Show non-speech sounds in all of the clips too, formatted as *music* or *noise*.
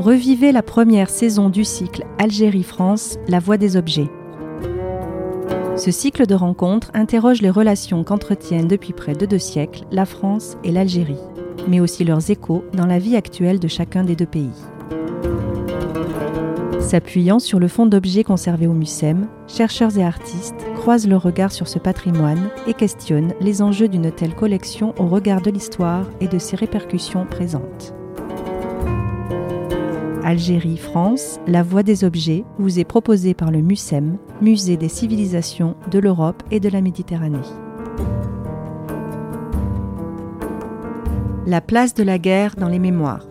Revivez la première saison du cycle Algérie-France, la voie des objets. Ce cycle de rencontres interroge les relations qu'entretiennent depuis près de deux siècles la France et l'Algérie, mais aussi leurs échos dans la vie actuelle de chacun des deux pays. S'appuyant sur le fond d'objets conservés au MUSEM, chercheurs et artistes croisent le regard sur ce patrimoine et questionnent les enjeux d'une telle collection au regard de l'histoire et de ses répercussions présentes. Algérie, France, La Voie des Objets vous est proposée par le MUSEM, Musée des civilisations de l'Europe et de la Méditerranée. La place de la guerre dans les mémoires.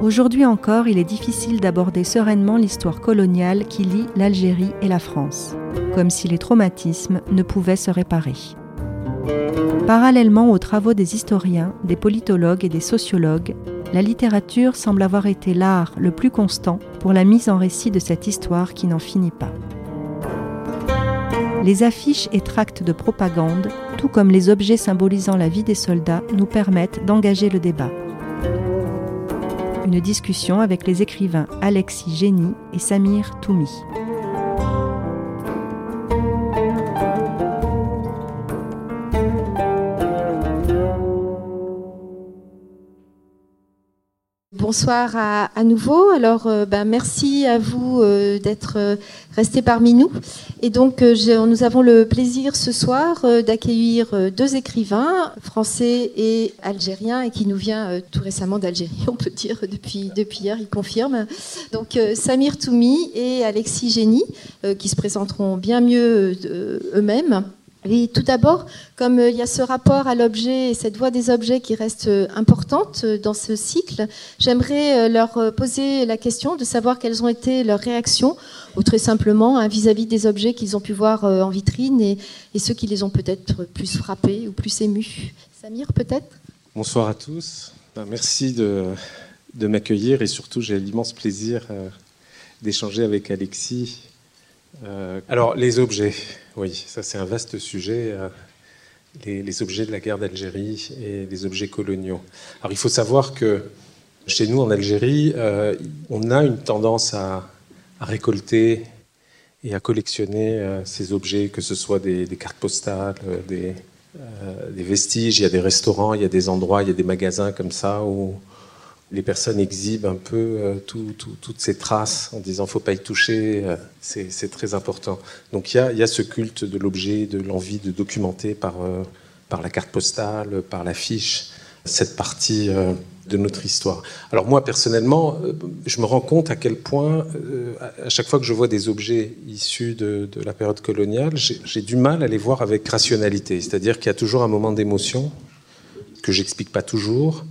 Aujourd'hui encore, il est difficile d'aborder sereinement l'histoire coloniale qui lie l'Algérie et la France, comme si les traumatismes ne pouvaient se réparer. Parallèlement aux travaux des historiens, des politologues et des sociologues, la littérature semble avoir été l'art le plus constant pour la mise en récit de cette histoire qui n'en finit pas. Les affiches et tracts de propagande, tout comme les objets symbolisant la vie des soldats, nous permettent d'engager le débat. Une discussion avec les écrivains Alexis Génie et Samir Toumi. Bonsoir à, nouveau. Alors, euh, ben, merci à vous euh, d'être euh, restés parmi nous. Et donc, nous avons le plaisir ce soir d'accueillir deux écrivains, français et algériens, et qui nous vient tout récemment d'Algérie, *laughs* on peut dire, depuis, depuis hier, ils confirment. Donc, Samir Toumi et Alexis Génie, qui se présenteront bien mieux eux-mêmes. Et tout d'abord, comme euh, il y a ce rapport à l'objet et cette voie des objets qui reste euh, importante euh, dans ce cycle, j'aimerais leur poser la question de savoir quelles ont été leurs réactions, ou très simplement hein, vis-à-vis des objets qu'ils ont pu voir en vitrine et, ceux qui les ont peut-être plus frappés ou plus émus. Samir, peut-être? Bonsoir à tous. Ben, merci de m'accueillir et surtout j'ai l'immense plaisir d'échanger avec Alexis euh, alors, les objets, oui, ça c'est un vaste sujet. Euh, les, objets de la guerre d'Algérie et les objets coloniaux. Alors, il faut savoir que chez nous en Algérie, euh, on a une tendance à, récolter et à collectionner ces objets, que ce soit des, cartes postales, des, des, vestiges. Il y a des restaurants, il y a des endroits, il y a des magasins comme ça où les personnes exhibent un peu euh, toutes ces traces en disant faut pas y toucher, euh, c'est très important. Donc il y a, ce culte de l'objet, de l'envie de documenter par, euh, la carte postale, par l'affiche, cette partie de notre histoire. Alors moi personnellement, je me rends compte à quel point, à chaque fois que je vois des objets issus de, de la période coloniale, j'ai du mal à les voir avec rationalité. C'est-à-dire qu'il y a toujours un moment d'émotion que j'explique pas toujours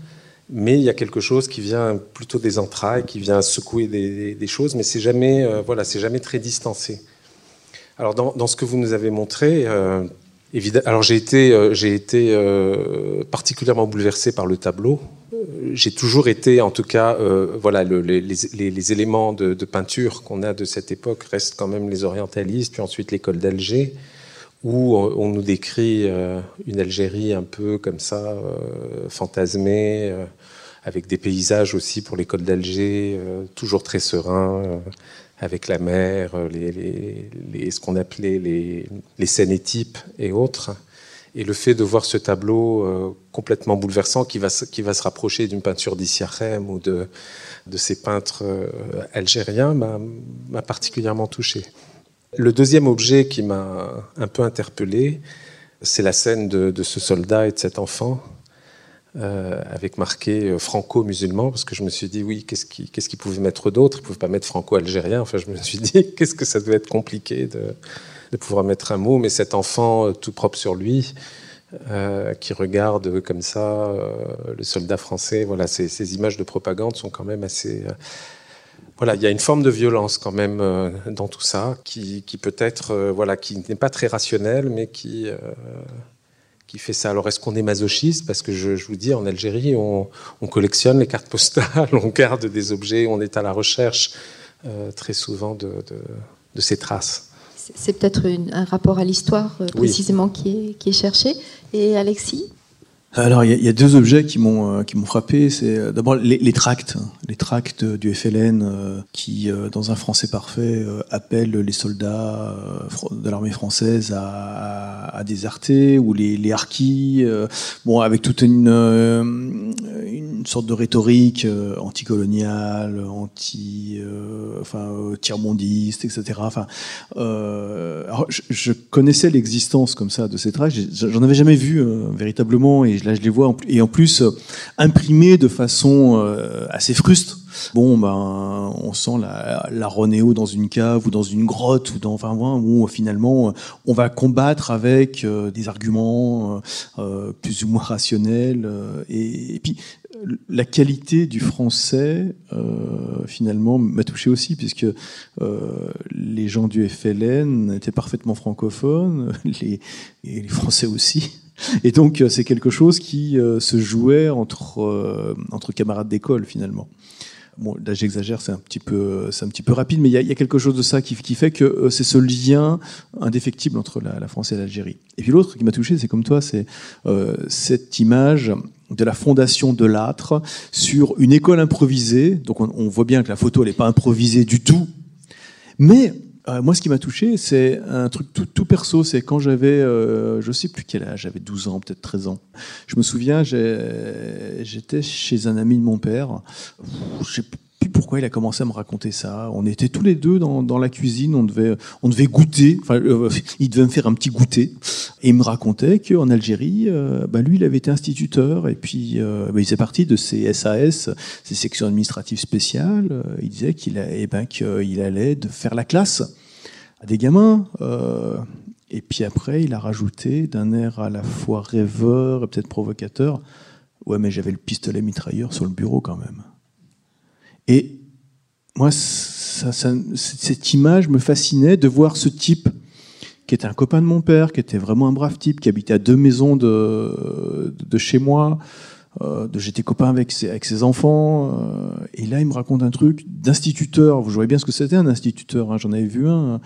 mais il y a quelque chose qui vient plutôt des entrailles, qui vient secouer des, choses, mais c'est jamais, euh, voilà, c'est jamais très distancé. Alors dans, ce que vous nous avez montré, euh, alors j'ai été, euh, j'ai été particulièrement bouleversé par le tableau. J'ai toujours été, en tout cas, voilà, les, éléments de, de peinture qu'on a de cette époque restent quand même les orientalistes, puis ensuite l'école d'Alger où on nous décrit euh, une Algérie un peu comme ça, euh, fantasmée, euh, avec des paysages aussi pour l'école d'Alger, toujours très serein, avec la mer, les, ce qu'on appelait les, les scènes et types et autres. Et le fait de voir ce tableau complètement bouleversant qui va, qui va se rapprocher d'une peinture d'Issiachem ou de, de ces peintres algériens m'a particulièrement touché. Le deuxième objet qui m'a un peu interpellé, c'est la scène de, ce soldat et de cet enfant, euh, avec marqué euh, franco-musulman, parce que je me suis dit, oui, qu'est-ce qu'il qu pouvait mettre d'autre? Il ne pouvait pas mettre franco-algérien. Enfin, je me suis dit, *laughs* qu'est-ce que ça devait être compliqué de, pouvoir mettre un mot, mais cet enfant euh, tout propre sur lui, qui regarde comme ça le soldat français, voilà, ces, images de propagande sont quand même assez voilà, il y a une forme de violence quand même euh, dans tout ça, qui, peut être, euh, voilà, qui n'est pas très rationnelle, mais qui, euh, qui fait ça. Alors, est-ce qu'on est masochiste? Parce que je, vous dis, en Algérie, on, collectionne les cartes postales, *laughs* on garde des objets, on est à la recherche très souvent de, ces traces. C'est peut-être un rapport à l'histoire précisément qui, est, qui est cherché. Et Alexis? Alors, il y, a deux objets qui m'ont euh, qui m'ont frappé. C'est euh, d'abord les, tracts, les tracts du FLN euh, qui, dans un français parfait, appellent les soldats de l'armée française à, déserter, ou les, les bon, avec toute une une sorte de rhétorique anticoloniale, anti, enfin, tiers-mondiste, etc. Enfin, je, je, connaissais l'existence comme ça de ces tracts. J'en avais jamais vu véritablement et là je les vois et en plus euh, imprimés de façon euh, assez fruste. Bon, ben, on sent la, la Ronéo dans une cave ou dans une grotte ou dans, enfin, où finalement on va combattre avec euh, des arguments plus ou moins rationnels. Et, puis la qualité du français, finalement, m'a touché aussi, puisque les gens du FLN étaient parfaitement francophones, *laughs* les, et les Français aussi. Et donc, euh, c'est quelque chose qui euh, se jouait entre, euh, entre camarades d'école, finalement. Bon, là, j'exagère, c'est un petit peu, un petit peu rapide, mais il y, a quelque chose de ça qui, fait que c'est ce lien indéfectible entre la, France et l'Algérie. Et puis l'autre qui m'a touché, c'est comme toi, c'est cette image de la fondation de l'âtre sur une école improvisée. Donc on, on voit bien que la photo, elle n'est pas improvisée du tout, mais moi, ce qui m'a touché, c'est un truc tout, perso. C'est quand j'avais, euh, je sais plus quel âge, j'avais 12 ans, peut-être 13 ans. Je me souviens, j'étais chez un ami de mon père. Sais pourquoi il a commencé à me raconter ça. On était tous les deux dans, la cuisine, on devait, on devait goûter. Enfin, euh, *laughs* il devait me faire un petit goûter. Et il me racontait qu'en Algérie, euh, bah, lui, il avait été instituteur. Et puis, euh, bah, il faisait partie de ces SAS, ces sections administratives spéciales. Il disait qu'il eh ben, qu'il allait de faire la classe à des gamins. et puis après, il a rajouté d'un air à la fois rêveur et peut-être provocateur. Ouais, mais j'avais le pistolet mitrailleur sur le bureau quand même. Et moi, cette image me fascinait de voir ce type qui était un copain de mon père, qui était vraiment un brave type, qui habitait à deux maisons de, chez moi. Euh, J'étais copain avec ses, enfants. Euh, et là, il me raconte un truc d'instituteur. Vous voyez bien ce que c'était un instituteur. Hein, J'en avais vu un,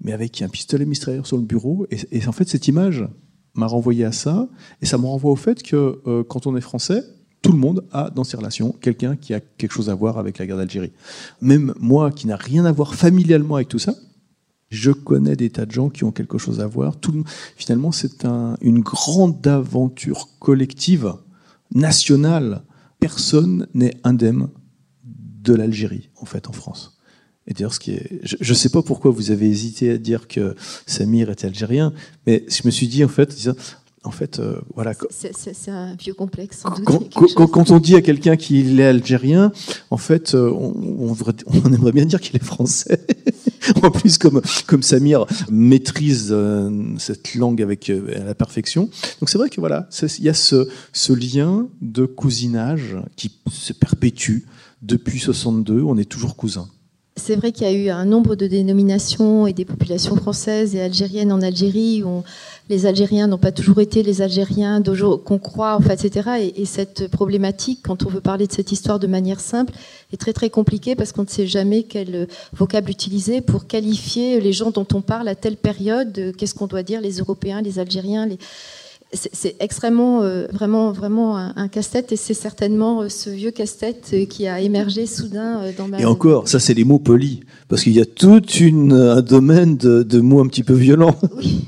mais avec un pistolet mitrailleur sur le bureau. Et, et en fait, cette image m'a renvoyé à ça. Et ça me renvoie au fait que euh, quand on est français, tout le monde a dans ses relations quelqu'un qui a quelque chose à voir avec la guerre d'Algérie. Même moi qui n'a rien à voir familialement avec tout ça, je connais des tas de gens qui ont quelque chose à voir. Tout, finalement, c'est un, une grande aventure collective, nationale. Personne n'est indemne de l'Algérie, en fait, en France. Et d'ailleurs, ce qui est, je ne sais pas pourquoi vous avez hésité à dire que Samir était algérien, mais je me suis dit, en fait, en fait, euh, voilà. C'est un vieux complexe. quand, on dit à quelqu'un qu'il est algérien, en fait, euh, on, on, *laughs* aimerait bien dire qu'il est français. *laughs* en plus, comme, comme Samir maîtrise euh, cette langue avec à la perfection. Donc c'est vrai que voilà, il y a ce, ce lien de cousinage qui se perpétue depuis 62. On est toujours cousins. C'est vrai qu'il y a eu un nombre de dénominations et des populations françaises et algériennes en Algérie où les Algériens n'ont pas toujours été les Algériens qu'on croit, etc. Et, cette problématique, quand on veut parler de cette histoire de manière simple, est très très compliquée parce qu'on ne sait jamais quel vocable utiliser pour qualifier les gens dont on parle à telle période. Qu'est-ce qu'on doit dire, les Européens, les Algériens, les c'est extrêmement, euh, vraiment, vraiment un, casse-tête et c'est certainement euh, ce vieux casse-tête euh, qui a émergé soudain dans ma. Et encore, ça c'est les mots polis, parce qu'il y a tout une, un domaine de, de, mots un petit peu violents. Oui.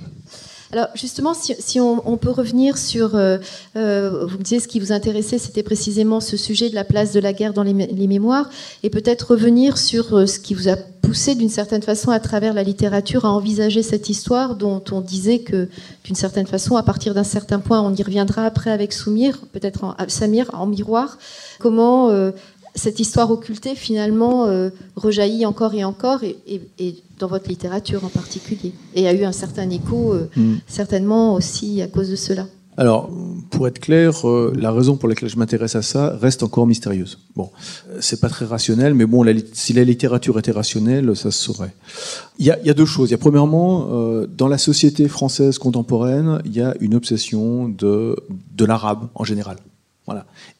Alors justement, si, on, peut revenir sur, euh, vous me disiez ce qui vous intéressait, c'était précisément ce sujet de la place de la guerre dans les, mémoires, et peut-être revenir sur ce qui vous a poussé d'une certaine façon à travers la littérature à envisager cette histoire dont on disait que d'une certaine façon, à partir d'un certain point, on y reviendra après avec Soumir, peut-être Samir en miroir, comment euh, cette histoire occultée finalement euh, rejaillit encore et encore et, dans votre littérature en particulier et a eu un certain écho euh, mm. certainement aussi à cause de cela. Alors, pour être clair, euh, la raison pour laquelle je m'intéresse à ça reste encore mystérieuse. Bon, c'est pas très rationnel, mais bon, si la littérature était rationnelle, ça se saurait. Il y a, deux choses. Il y a premièrement, euh, dans la société française contemporaine, il y a une obsession de, de l'arabe en général.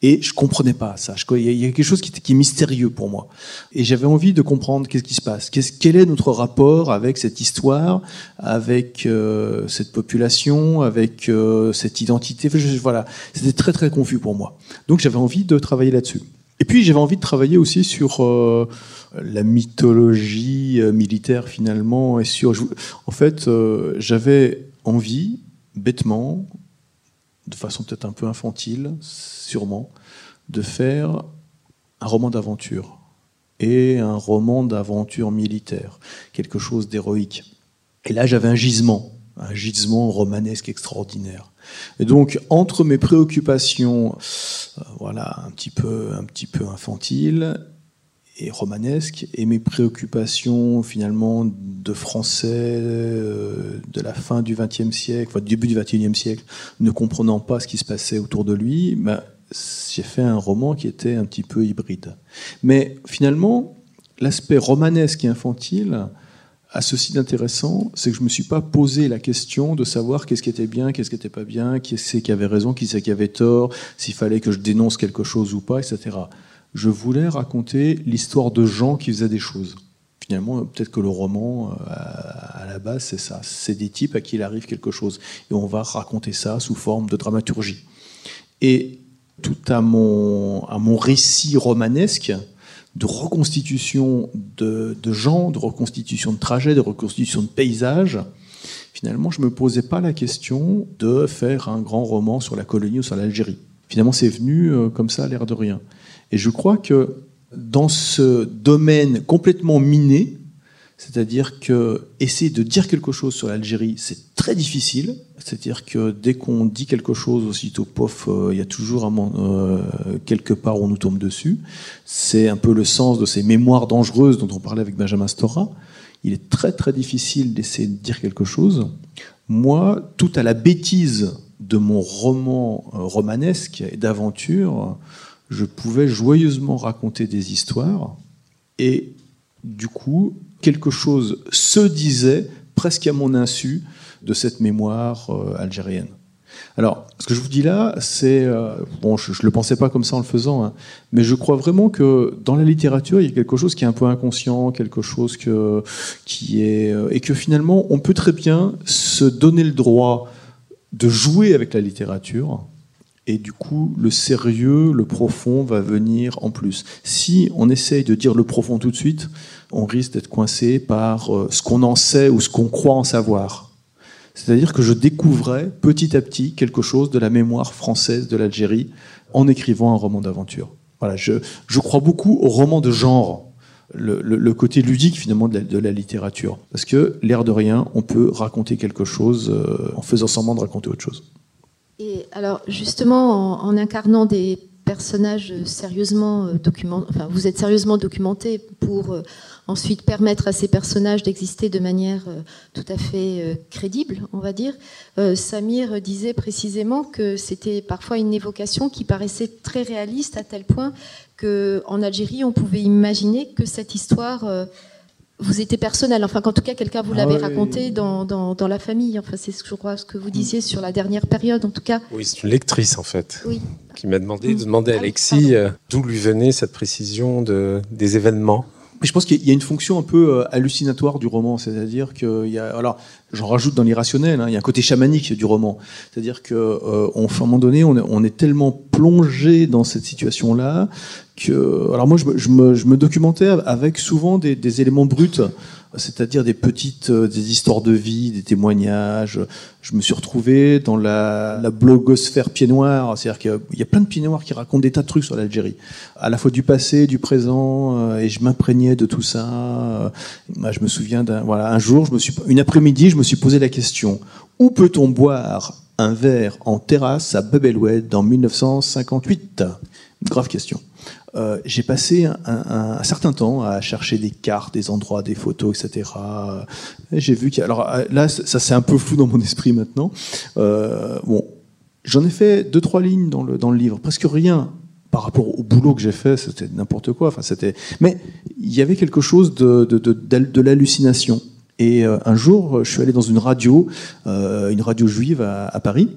Et je comprenais pas ça. Il y a quelque chose qui, est mystérieux pour moi. Et j'avais envie de comprendre qu'est-ce qui se passe. quel est notre rapport avec cette histoire, avec euh, cette population, avec euh, cette identité? voilà. C'était très très confus pour moi. Donc j'avais envie de travailler là-dessus. Et puis j'avais envie de travailler aussi sur euh, la mythologie militaire finalement. Et sur, en fait, j'avais envie, bêtement, de façon peut-être un peu infantile, sûrement, de faire un roman d'aventure et un roman d'aventure militaire, quelque chose d'héroïque. Et là, j'avais un gisement, un gisement romanesque extraordinaire. Et donc, entre mes préoccupations, euh, voilà, un petit peu, un petit peu infantiles et romanesque, et mes préoccupations finalement de français euh, de la fin du XXe siècle, enfin, du début du XXIe siècle, ne comprenant pas ce qui se passait autour de lui, ben, j'ai fait un roman qui était un petit peu hybride. Mais finalement, l'aspect romanesque et infantile a ceci d'intéressant, c'est que je ne me suis pas posé la question de savoir qu'est-ce qui était bien, qu'est-ce qui n'était pas bien, qui c'est qui avait raison, qui c'est qui avait tort, s'il fallait que je dénonce quelque chose ou pas, etc je voulais raconter l'histoire de gens qui faisaient des choses. Finalement, peut-être que le roman, euh, à la base, c'est ça. C'est des types à qui il arrive quelque chose. Et on va raconter ça sous forme de dramaturgie. Et tout à mon, à mon récit romanesque, de reconstitution de, gens, de reconstitution de trajets, de reconstitution de paysages, finalement, je ne me posais pas la question de faire un grand roman sur la colonie ou sur l'Algérie. Finalement, c'est venu euh, comme ça, à l'air de rien. Et je crois que dans ce domaine complètement miné, c'est-à-dire que essayer de dire quelque chose sur l'Algérie, c'est très difficile. C'est-à-dire que dès qu'on dit quelque chose, aussitôt, pof, euh, il y a toujours euh, quelque part où on nous tombe dessus. C'est un peu le sens de ces mémoires dangereuses dont on parlait avec Benjamin Stora. Il est très très difficile d'essayer de dire quelque chose. Moi, tout à la bêtise de mon roman euh, romanesque et d'aventure, je pouvais joyeusement raconter des histoires et du coup, quelque chose se disait presque à mon insu de cette mémoire euh, algérienne. Alors, ce que je vous dis là, c'est euh, bon, je, ne le pensais pas comme ça en le faisant, hein, mais je crois vraiment que dans la littérature, il y a quelque chose qui est un peu inconscient, quelque chose qui est euh, et que finalement, on peut très bien se donner le droit de jouer avec la littérature et du coup, le sérieux, le profond va venir en plus. Si on essaye de dire le profond tout de suite, on risque d'être coincé par euh, ce qu'on en sait ou ce qu'on croit en savoir. C'est-à-dire que je découvrais petit à petit quelque chose de la mémoire française de l'Algérie en écrivant un roman d'aventure. Voilà, je, je, crois beaucoup au roman de genre, le, le, côté ludique finalement de la, littérature. Parce que, l'air de rien, on peut raconter quelque chose euh, en faisant semblant de raconter autre chose. Et alors, justement, en, incarnant des personnages sérieusement euh, documentés, enfin, vous êtes sérieusement documenté pour euh, ensuite permettre à ces personnages d'exister de manière euh, tout à fait crédible, on va dire. Samir disait précisément que c'était parfois une évocation qui paraissait très réaliste à tel point qu'en Algérie, on pouvait imaginer que cette histoire vous étiez personnel, enfin qu'en tout cas quelqu'un vous l'avait ah raconté dans, dans, dans, la famille. Enfin c'est ce que je crois ce que vous disiez sur la dernière période en tout cas. Oui, c'est une lectrice en fait. Oui. Qui m'a demandé de demander à ah Alexis euh, d'où lui venait cette précision de, des événements. Je pense qu'il y a une fonction un peu euh, hallucinatoire du roman, c'est-à-dire qu'il y a, alors j'en rajoute dans l'irrationnel, hein, il y a un côté chamanique du roman, c'est-à-dire que euh, on, un moment donné, on est, tellement plongé dans cette situation-là que, alors moi je me, documentais avec souvent des éléments bruts c'est-à-dire des petites euh, des histoires de vie, des témoignages. Je me suis retrouvé dans la, blogosphère pied noir, c'est-à-dire qu'il y a plein de pieds noirs qui racontent des tas de trucs sur l'Algérie, à la fois du passé, du présent, euh, et je m'imprégnais de tout ça. Euh, je me souviens d'un jour, une après-midi, je me suis posé la question où peut-on boire un verre en terrasse à Bebelwed en 1958 Grave question. Euh, j'ai passé un, certain temps à chercher des cartes, des endroits, des photos, etc. J'ai vu qu'il alors euh, là, ça c'est un peu flou dans mon esprit maintenant. Euh, bon, j'en ai fait deux trois lignes dans le dans le livre, presque rien par rapport au boulot que j'ai fait, c'était n'importe quoi. Enfin, c'était, mais il y avait quelque chose de de, de, de l'hallucination. Et un jour, je suis allé dans une radio, une radio juive à Paris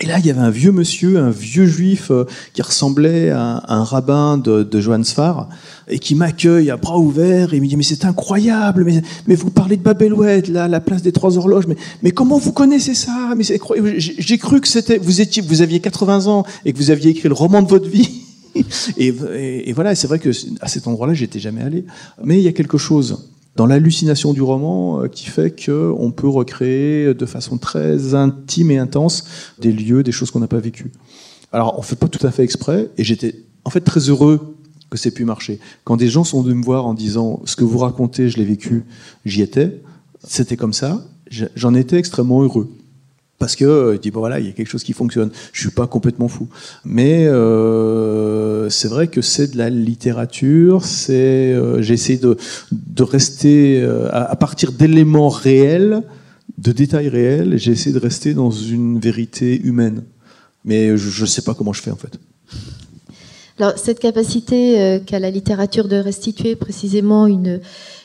Et là, il y avait un vieux monsieur, un vieux juif euh, qui ressemblait à un rabbin de, de Johannesfar et qui m'accueille à bras ouverts et me dit mais c'est incroyable, mais, mais vous parlez de Babelwed, là, la place des trois horloges, mais, mais comment vous connaissez ça? Mais j'ai cru que c'était vous étiez, vous aviez 80 ans et que vous aviez écrit le roman de votre vie. *laughs* et, et, voilà, c'est vrai que à cet endroit-là, j'étais jamais allé. Mais il y a quelque chose dans l'hallucination du roman euh, qui fait qu'on peut recréer de façon très intime et intense des lieux, des choses qu'on n'a pas vécues. Alors, on fait pas tout à fait exprès, et j'étais en fait très heureux que c'est pu marcher. Quand des gens sont venus me voir en disant ce que vous racontez, je l'ai vécu, j'y étais, c'était comme ça, j'en étais extrêmement heureux parce que euh, dit bon voilà il y a quelque chose qui fonctionne. Je suis pas complètement fou. Mais euh, c'est vrai que c'est de la littérature c'est euh, j'ai essayé de, de rester euh, à, partir d'éléments réels de détails réels j'ai essayé de rester dans une vérité humaine. Mais je ne sais pas comment je fais en fait. Alors cette capacité qu'a la littérature de restituer précisément une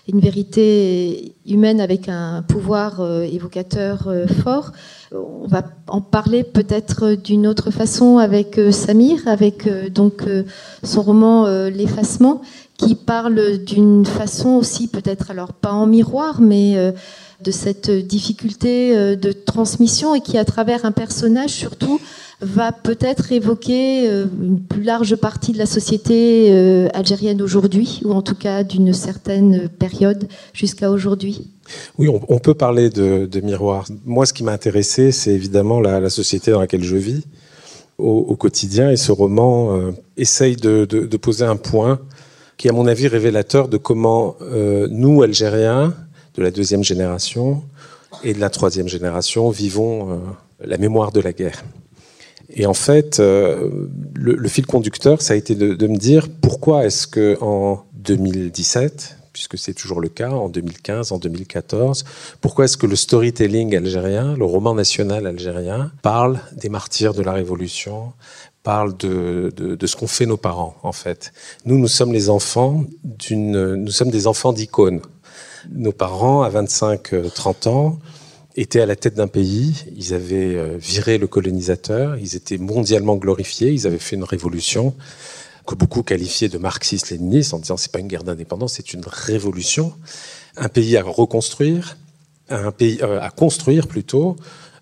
une vérité humaine avec un pouvoir évocateur fort. On va en parler peut-être d'une autre façon avec euh, Samir, avec euh, donc euh, son roman L'effacement, qui parle d'une façon aussi peut-être alors pas en miroir, mais de cette difficulté de transmission et qui à travers un personnage surtout va peut-être évoquer une plus large partie de la société algérienne aujourd'hui, ou en tout cas d'une certaine période jusqu'à aujourd'hui? Oui, on, peut parler de, miroir. Moi, ce qui m'a intéressé, c'est évidemment la, société dans laquelle je vis au, quotidien. Et ce roman euh, essaye de, poser un point qui est, à mon avis, révélateur de comment euh, nous, Algériens, de la deuxième génération et de la troisième génération, vivons euh, la mémoire de la guerre. Et en fait, le, fil conducteur, ça a été de, me dire pourquoi est-ce que en 2017, puisque c'est toujours le cas en 2015, en 2014. Pourquoi est-ce que le storytelling algérien, le roman national algérien, parle des martyrs de la Révolution, parle de, de, ce qu'ont fait nos parents, en fait? Nous, nous sommes les enfants d'une, nous sommes des enfants d'icônes. Nos parents, à 25-30 ans, étaient à la tête d'un pays, ils avaient euh, viré le colonisateur, ils étaient mondialement glorifiés, ils avaient fait une révolution que beaucoup qualifiaient de marxiste-léniniste en disant c'est pas une guerre d'indépendance, c'est une révolution, un pays à reconstruire, un pays euh, à construire plutôt.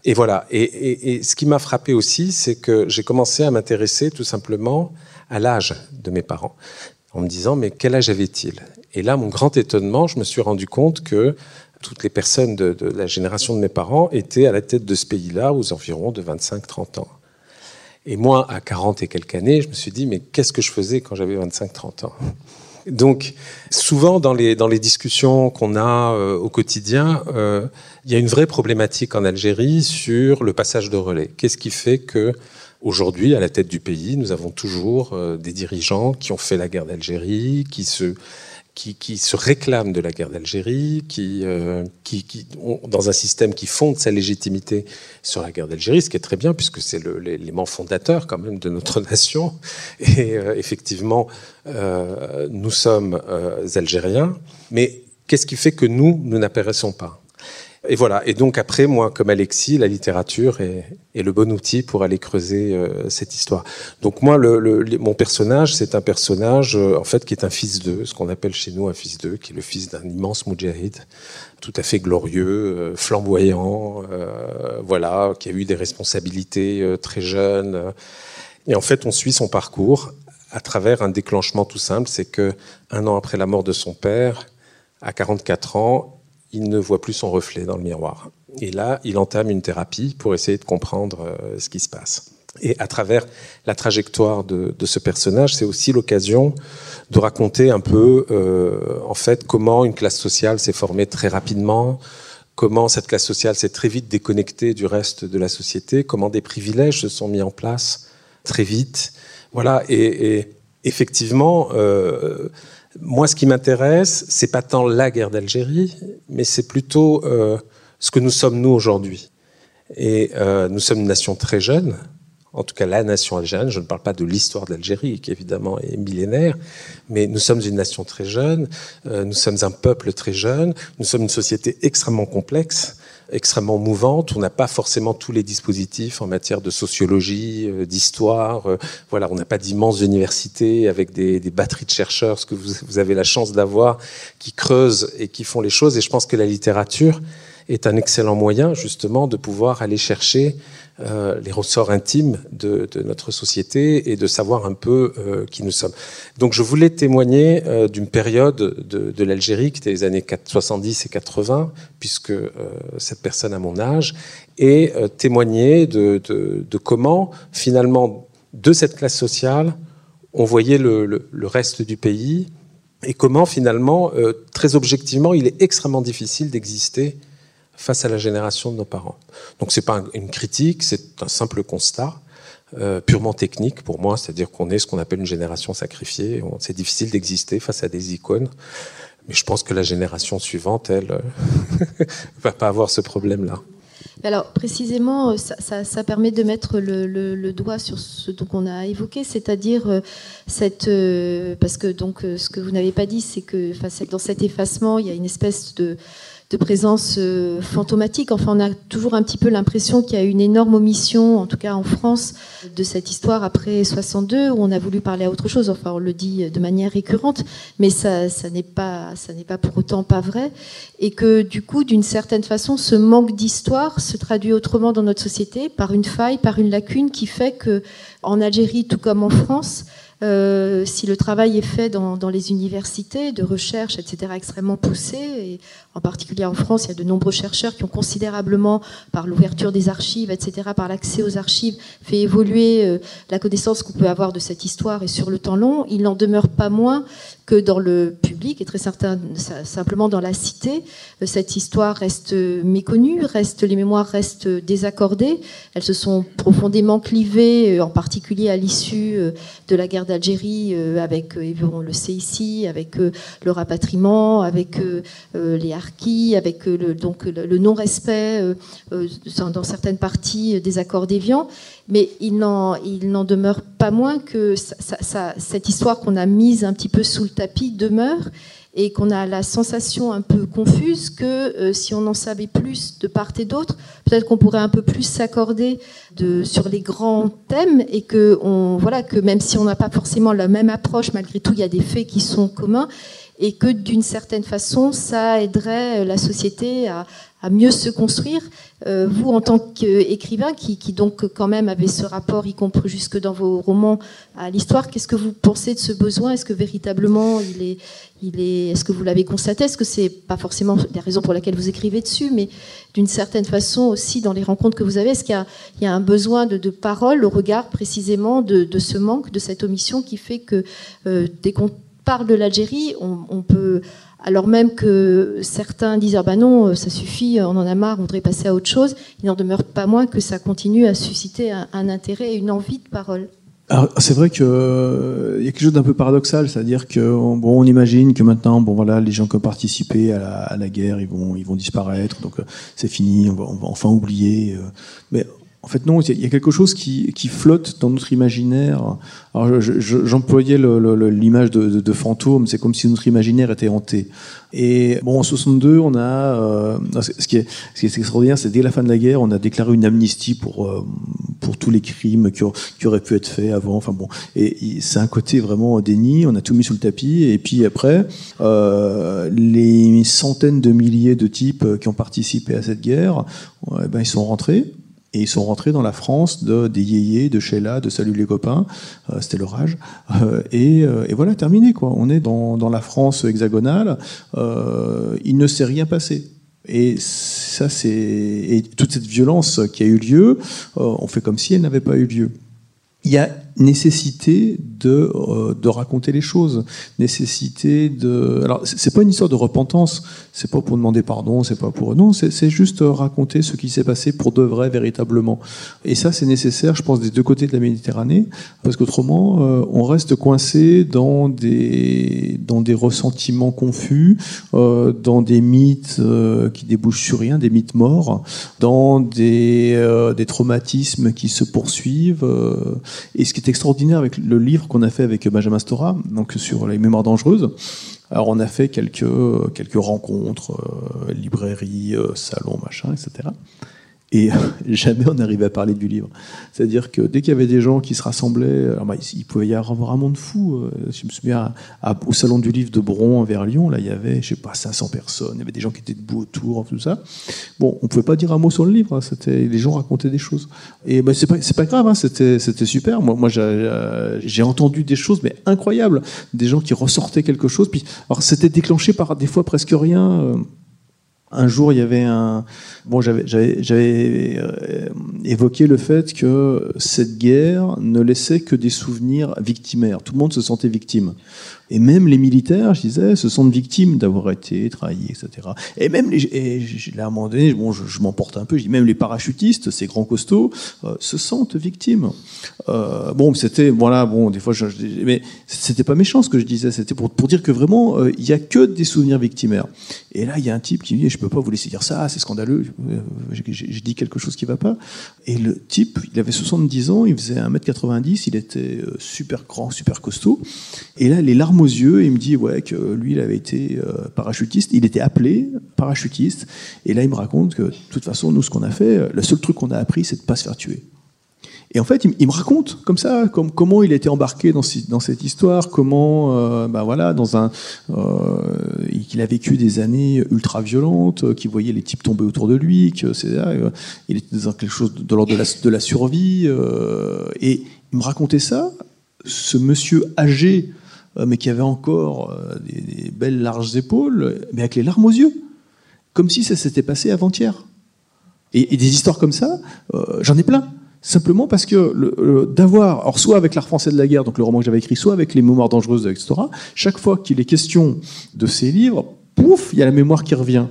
Et voilà. Et, et ce qui m'a frappé aussi, c'est que j'ai commencé à m'intéresser tout simplement à l'âge de mes parents, en me disant mais quel âge avaient-ils Et là, mon grand étonnement, je me suis rendu compte que toutes les personnes de, la génération de mes parents étaient à la tête de ce pays-là aux environs de 25-30 ans. Et moi, à 40 et quelques années, je me suis dit, mais qu'est-ce que je faisais quand j'avais 25-30 ans? Donc, souvent dans les, dans les discussions qu'on a euh, au quotidien, euh, il y a une vraie problématique en Algérie sur le passage de relais. Qu'est-ce qui fait que aujourd'hui, à la tête du pays, nous avons toujours euh, des dirigeants qui ont fait la guerre d'Algérie, qui se qui, qui, se réclament de la guerre d'Algérie, qui, euh, qui, qui dans un système qui fonde sa légitimité sur la guerre d'Algérie, ce qui est très bien puisque c'est l'élément fondateur quand même de notre *laughs* nation. Et euh, effectivement, euh, nous sommes euh, algériens, mais qu'est-ce qui fait que nous, nous n'apparaissons pas? Et voilà. Et donc après, moi, comme Alexis, la littérature est, le bon outil pour aller creuser euh, cette histoire. Donc moi, mon personnage, c'est un personnage euh, en fait qui est un fils d'eux, ce qu'on appelle chez nous un fils d'eux, qui est le fils d'un immense moudjahid, tout à fait glorieux, euh, flamboyant, voilà, qui a eu des responsabilités très jeunes. Et en fait, on suit son parcours à travers un déclenchement tout simple, c'est que un an après la mort de son père, à 44 ans, il ne voit plus son reflet dans le miroir. Et là, il entame une thérapie pour essayer de comprendre euh, ce qui se passe. Et à travers la trajectoire de, ce personnage, c'est aussi l'occasion de raconter un peu, euh, en fait, comment une classe sociale s'est formée très rapidement, comment cette classe sociale s'est très vite déconnectée du reste de la société, comment des privilèges se sont mis en place très vite. Voilà, et, effectivement, euh, moi, ce qui m'intéresse, c'est pas tant la guerre d'Algérie, mais c'est plutôt euh, ce que nous sommes nous aujourd'hui. Et euh, nous sommes une nation très jeune, en tout cas la nation algérienne, je ne parle pas de l'histoire de l'Algérie, qui évidemment est millénaire, mais nous sommes une nation très jeune, euh, nous sommes un peuple très jeune, nous sommes une société extrêmement complexe, extrêmement mouvante. On n'a pas forcément tous les dispositifs en matière de sociologie, euh, d'histoire. Euh, voilà, on n'a pas d'immenses universités avec des, batteries de chercheurs, ce que vous avez la chance d'avoir, qui creusent et qui font les choses. Et je pense que la littérature est un excellent moyen justement de pouvoir aller chercher euh, les ressorts intimes de, notre société et de savoir un peu euh, qui nous sommes. Donc je voulais témoigner euh, d'une période de, l'Algérie qui était les années 70 et 80, puisque cette personne a mon âge, et témoigner de, comment finalement de cette classe sociale on voyait le reste du pays et comment finalement, très objectivement, il est extrêmement difficile d'exister face à la génération de nos parents. Donc c'est pas une critique, c'est un simple constat. Euh, purement technique pour moi, c'est-à-dire qu'on est ce qu'on appelle une génération sacrifiée. C'est difficile d'exister face à des icônes, mais je pense que la génération suivante, elle, euh, *laughs* va pas avoir ce problème-là. Alors précisément, ça, ça, permet de mettre le, doigt sur ce qu'on a évoqué, c'est-à-dire euh, cette, euh, parce que donc euh, ce que vous n'avez pas dit, c'est que dans cet effacement, il y a une espèce de de présence euh, fantomatique. Enfin, on a toujours un petit peu l'impression qu'il y a une énorme omission, en tout cas en France, de cette histoire après 62, où on a voulu parler à autre chose. Enfin, on le dit de manière récurrente, mais ça, n'est pas, ça n'est pas pour autant pas vrai. Et que du coup, d'une certaine façon, ce manque d'histoire se traduit autrement dans notre société par une faille, par une lacune qui fait que, en Algérie, tout comme en France, euh, si le travail est fait dans, dans, les universités de recherche, etc., extrêmement poussé, et en particulier en France, il y a de nombreux chercheurs qui ont considérablement, par l'ouverture des archives, etc., par l'accès aux archives, fait évoluer euh, la connaissance qu'on peut avoir de cette histoire et sur le temps long. Il n'en demeure pas moins que dans le public et très certain, simplement dans la cité, euh, cette histoire reste méconnue, reste, les mémoires restent désaccordées. Elles se sont profondément clivées, euh, en particulier à l'issue de la guerre d'Algérie, avec, on le sait ici, avec le rapatriement, avec les avec euh, le, donc le non-respect euh, euh, dans certaines parties des accords d'Évian. Mais il n'en demeure pas moins que cette histoire qu'on a mise un petit peu sous le tapis demeure et qu'on a la sensation un peu confuse que si on en savait plus de part et d'autre, peut-être qu'on pourrait un peu plus s'accorder sur les grands thèmes et que, voilà, que même si on n'a pas forcément la même approche, malgré tout, il y a des faits qui sont communs et que d'une certaine façon, ça aiderait la société à, mieux se construire. Euh, vous, en tant qu'écrivain, qui, donc quand même avait ce rapport, y compris jusque dans vos romans, à l'histoire, qu'est-ce que vous pensez de ce besoin? Est-ce que véritablement il est, est-ce que vous l'avez constaté? Est-ce que c'est pas forcément la raison pour laquelle vous écrivez dessus, mais d'une certaine façon aussi dans les rencontres que vous avez, est-ce qu'il y a, un besoin de, parole au regard précisément de, de, ce manque, de cette omission qui fait que euh, dès qu'on parle de l'Algérie, on, peut alors même que certains disent ah ben non, euh, ça suffit, on en a marre, on voudrait passer à autre chose, il n'en demeure pas moins que ça continue à susciter un, intérêt et une envie de parole. C'est vrai qu'il euh, y a quelque chose d'un peu paradoxal, c'est-à-dire que bon, on imagine que maintenant, bon voilà, les gens qui ont participé à la, guerre, ils vont, ils vont disparaître, donc euh, c'est fini, on va, on va, enfin oublier. mais en fait, non, il y a quelque chose qui, flotte dans notre imaginaire. Alors, j'employais l'image de, fantôme, c'est comme si notre imaginaire était hanté. Et bon, en 62, on a, euh, ce, qui est, extraordinaire, c'est dès la fin de la guerre, on a déclaré une amnistie pour euh, tous les crimes qui, auraient pu être faits avant. Enfin bon, et, c'est un côté vraiment déni. On a tout mis sous le tapis. Et puis après, euh, les centaines de milliers de types qui ont participé à cette guerre, ben, ils sont rentrés. Et ils sont rentrés dans la France de, des yéyés, de Sheila, de Salut les copains, euh, c'était l'orage. Euh, et, euh, et, voilà, terminé quoi. On est dans, dans la France hexagonale. Euh, il ne s'est rien passé. Et ça, c'est et toute cette violence qui a eu lieu, euh, on fait comme si elle n'avait pas eu lieu. Nécessité de, euh, de raconter les choses, nécessité de. Alors, c'est pas une histoire de repentance, c'est pas pour demander pardon, c'est pas pour. Non, c'est juste raconter ce qui s'est passé pour de vrai, véritablement. Et ça, c'est nécessaire, je pense, des deux côtés de la Méditerranée, parce qu'autrement, euh, on reste coincé dans des, dans des ressentiments confus, euh, dans des mythes qui débouchent sur rien, des mythes morts, dans des, des traumatismes qui se poursuivent. et ce qui est extraordinaire avec le livre qu'on a fait avec Benjamin Stora, donc sur les mémoires dangereuses. Alors on a fait quelques, quelques rencontres, euh, librairies, euh, salons, machin, etc. Et *laughs* jamais on n'arrivait à parler du livre. C'est-à-dire que dès qu'il y avait des gens qui se rassemblaient, alors bah, il pouvait y avoir un monde fou. Euh, je me souviens au salon du livre de Bron vers Lyon, là il y avait, je sais pas, 500 personnes. Il y avait des gens qui étaient debout autour, tout ça. Bon, on pouvait pas dire un mot sur le livre. Hein, les gens racontaient des choses. Et bah, c'est pas grave. Hein, c'était super. Moi j'ai entendu des choses mais incroyables, des gens qui ressortaient quelque chose. Alors c'était déclenché par des fois presque rien. Euh, un jour, il y avait un. Bon, j'avais euh, évoqué le fait que cette guerre ne laissait que des souvenirs victimaires. Tout le monde se sentait victime. Et même les militaires, je disais, se sentent victimes d'avoir été trahis, etc. Et même les, et à un moment donné, bon, je, m'emporte un peu, je dis même les parachutistes, ces grands costauds, euh, se sentent victimes. Euh, bon, c'était, voilà, bon, des fois, je, mais c'était pas méchant ce que je disais, c'était pour, pour dire que vraiment, euh, il y a que des souvenirs victimaires. Et là, il y a un type qui me dit, je peux pas vous laisser dire ça, c'est scandaleux, je dis quelque chose qui va pas. Et le type, il avait 70 ans, il faisait 1m90, il était super grand, super costaud. Et là, les larmes aux yeux et il me dit ouais que lui il avait été euh, parachutiste, il était appelé parachutiste et là il me raconte que de toute façon nous ce qu'on a fait, le seul truc qu'on a appris c'est de pas se faire tuer. Et en fait, il, me raconte comme ça, comme, comment il a été embarqué dans, cette histoire, comment, euh, ben voilà, dans un, euh, qu'il a vécu des années ultra violentes, qu'il voyait les types tomber autour de lui, que c'est, il était dans quelque chose de l'ordre de la, survie. et il me racontait ça. Ce monsieur âgé euh, mais qui avait encore euh, des, belles larges épaules, mais avec les larmes aux yeux, comme si ça s'était passé avant-hier. Et, des histoires comme ça, euh, j'en ai plein. Simplement parce que d'avoir, soit avec l'art français de la guerre, donc le roman que j'avais écrit, soit avec les mémoires dangereuses Stora, chaque fois qu'il est question de ces livres, pouf, il y a la mémoire qui revient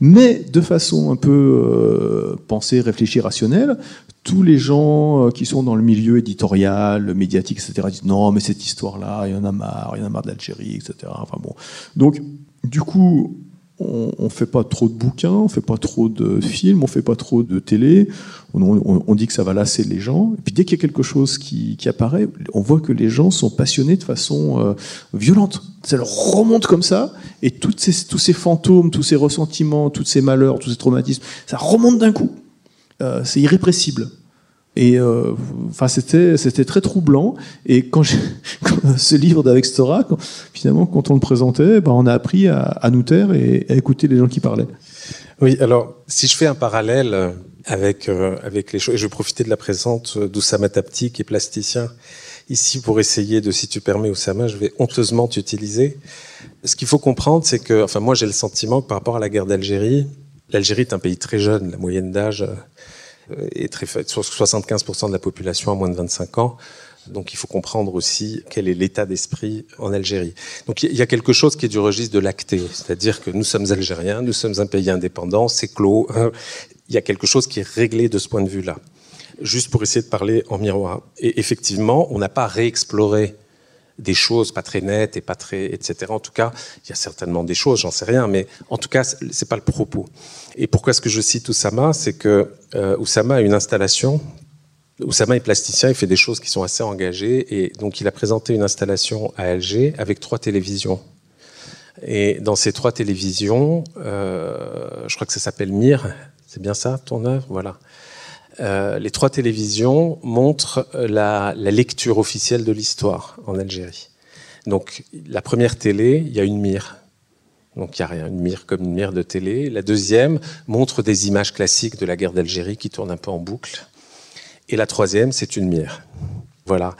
mais de façon un peu euh, pensée, réfléchie, rationnelle, tous les gens euh, qui sont dans le milieu éditorial, médiatique, etc., disent non, mais cette histoire-là, il y en a marre, il y en a marre d'Algérie, etc. Enfin bon. Donc, du coup, on, ne fait pas trop de bouquins, on fait pas trop de films, on fait pas trop de télé. On, dit que ça va lasser les gens. Et puis dès qu'il y a quelque chose qui, apparaît, on voit que les gens sont passionnés de façon euh, violente. Ça leur remonte comme ça, et toutes ces, tous ces fantômes, tous ces ressentiments, tous ces malheurs, tous ces traumatismes, ça remonte d'un coup. Euh, c'est irrépressible. Et euh, enfin, c'était c'était très troublant. Et quand, *laughs* ce livre d'Avec Stora, finalement, quand on le présentait, ben, on a appris à, nous taire et à écouter les gens qui parlaient. Oui, alors si je fais un parallèle avec euh, avec les choses, et je vais profiter de la présence d'Oussama Tapti, qui est plasticien ici pour essayer de, si tu permets, Oussama, je vais honteusement t'utiliser. Ce qu'il faut comprendre, c'est que, enfin, moi, j'ai le sentiment que par rapport à la guerre d'Algérie, l'Algérie est un pays très jeune, la moyenne d'âge euh, est très faible. 75% de la population a moins de 25 ans. Donc il faut comprendre aussi quel est l'état d'esprit en Algérie. Donc il y a quelque chose qui est du registre de l'acté, c'est-à-dire que nous sommes algériens, nous sommes un pays indépendant, c'est clos. Hein. Il y a quelque chose qui est réglé de ce point de vue-là. Juste pour essayer de parler en miroir. Et effectivement, on n'a pas réexploré des choses pas très nettes et pas très, etc. En tout cas, il y a certainement des choses, j'en sais rien, mais en tout cas, c'est pas le propos. Et pourquoi est-ce que je cite Oussama? C'est que euh, Oussama a une installation. Oussama est plasticien, il fait des choses qui sont assez engagées, et donc il a présenté une installation à Alger avec trois télévisions. Et dans ces trois télévisions, euh, je crois que ça s'appelle Mir, c'est bien ça ton œuvre, voilà. Euh, les trois télévisions montrent la, la lecture officielle de l'histoire en Algérie. Donc la première télé, il y a une mire. Donc il y a rien, une mire comme une mire de télé. La deuxième montre des images classiques de la guerre d'Algérie qui tournent un peu en boucle. Et la troisième, c'est une mire. Voilà.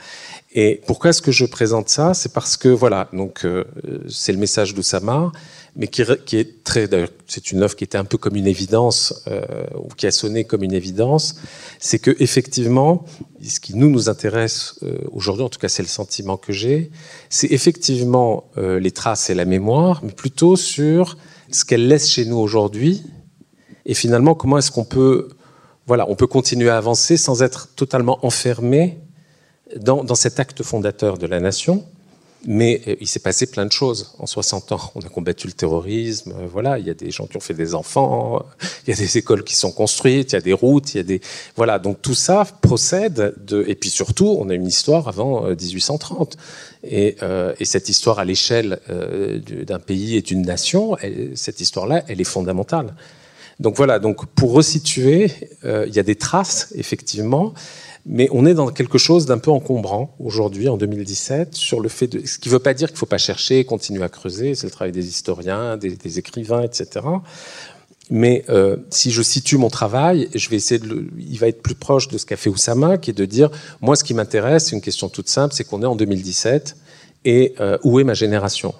Et pourquoi est-ce que je présente ça? C'est parce que voilà, donc euh, c'est le message d'Oussama, mais qui, est très, c'est une œuvre qui était un peu comme une évidence euh, ou qui a sonné comme une évidence. C'est que effectivement, ce qui nous nous intéresse euh, aujourd'hui, en tout cas c'est le sentiment que j'ai, c'est effectivement euh, les traces et la mémoire, mais plutôt sur ce qu'elle laisse chez nous aujourd'hui et finalement comment est-ce qu'on peut, voilà, on peut continuer à avancer sans être totalement enfermé dans, cet acte fondateur de la nation. Mais euh, il s'est passé plein de choses en 60 ans. On a combattu le terrorisme, euh, voilà, il y a des gens qui ont fait des enfants, *laughs* il y a des écoles qui sont construites, il y a des routes, il y a des voilà, donc tout ça procède de et puis surtout, on a une histoire avant 1830. Euh, et, et cette histoire à l'échelle d'un pays et d'une nation, cette histoire-là, elle est fondamentale. Donc voilà, donc pour resituer, il y a des traces effectivement, mais on est dans quelque chose d'un peu encombrant aujourd'hui, en 2017, sur le fait de. Ce qui ne veut pas dire qu'il ne faut pas chercher, continuer à creuser, c'est le travail des historiens, des, des écrivains, etc. Mais euh, si je situe mon travail, je vais essayer de le, il va être plus proche de ce qu'a fait Oussama, qui est de dire moi, ce qui m'intéresse, c'est une question toute simple, c'est qu'on est en 2017 et euh, où est ma génération?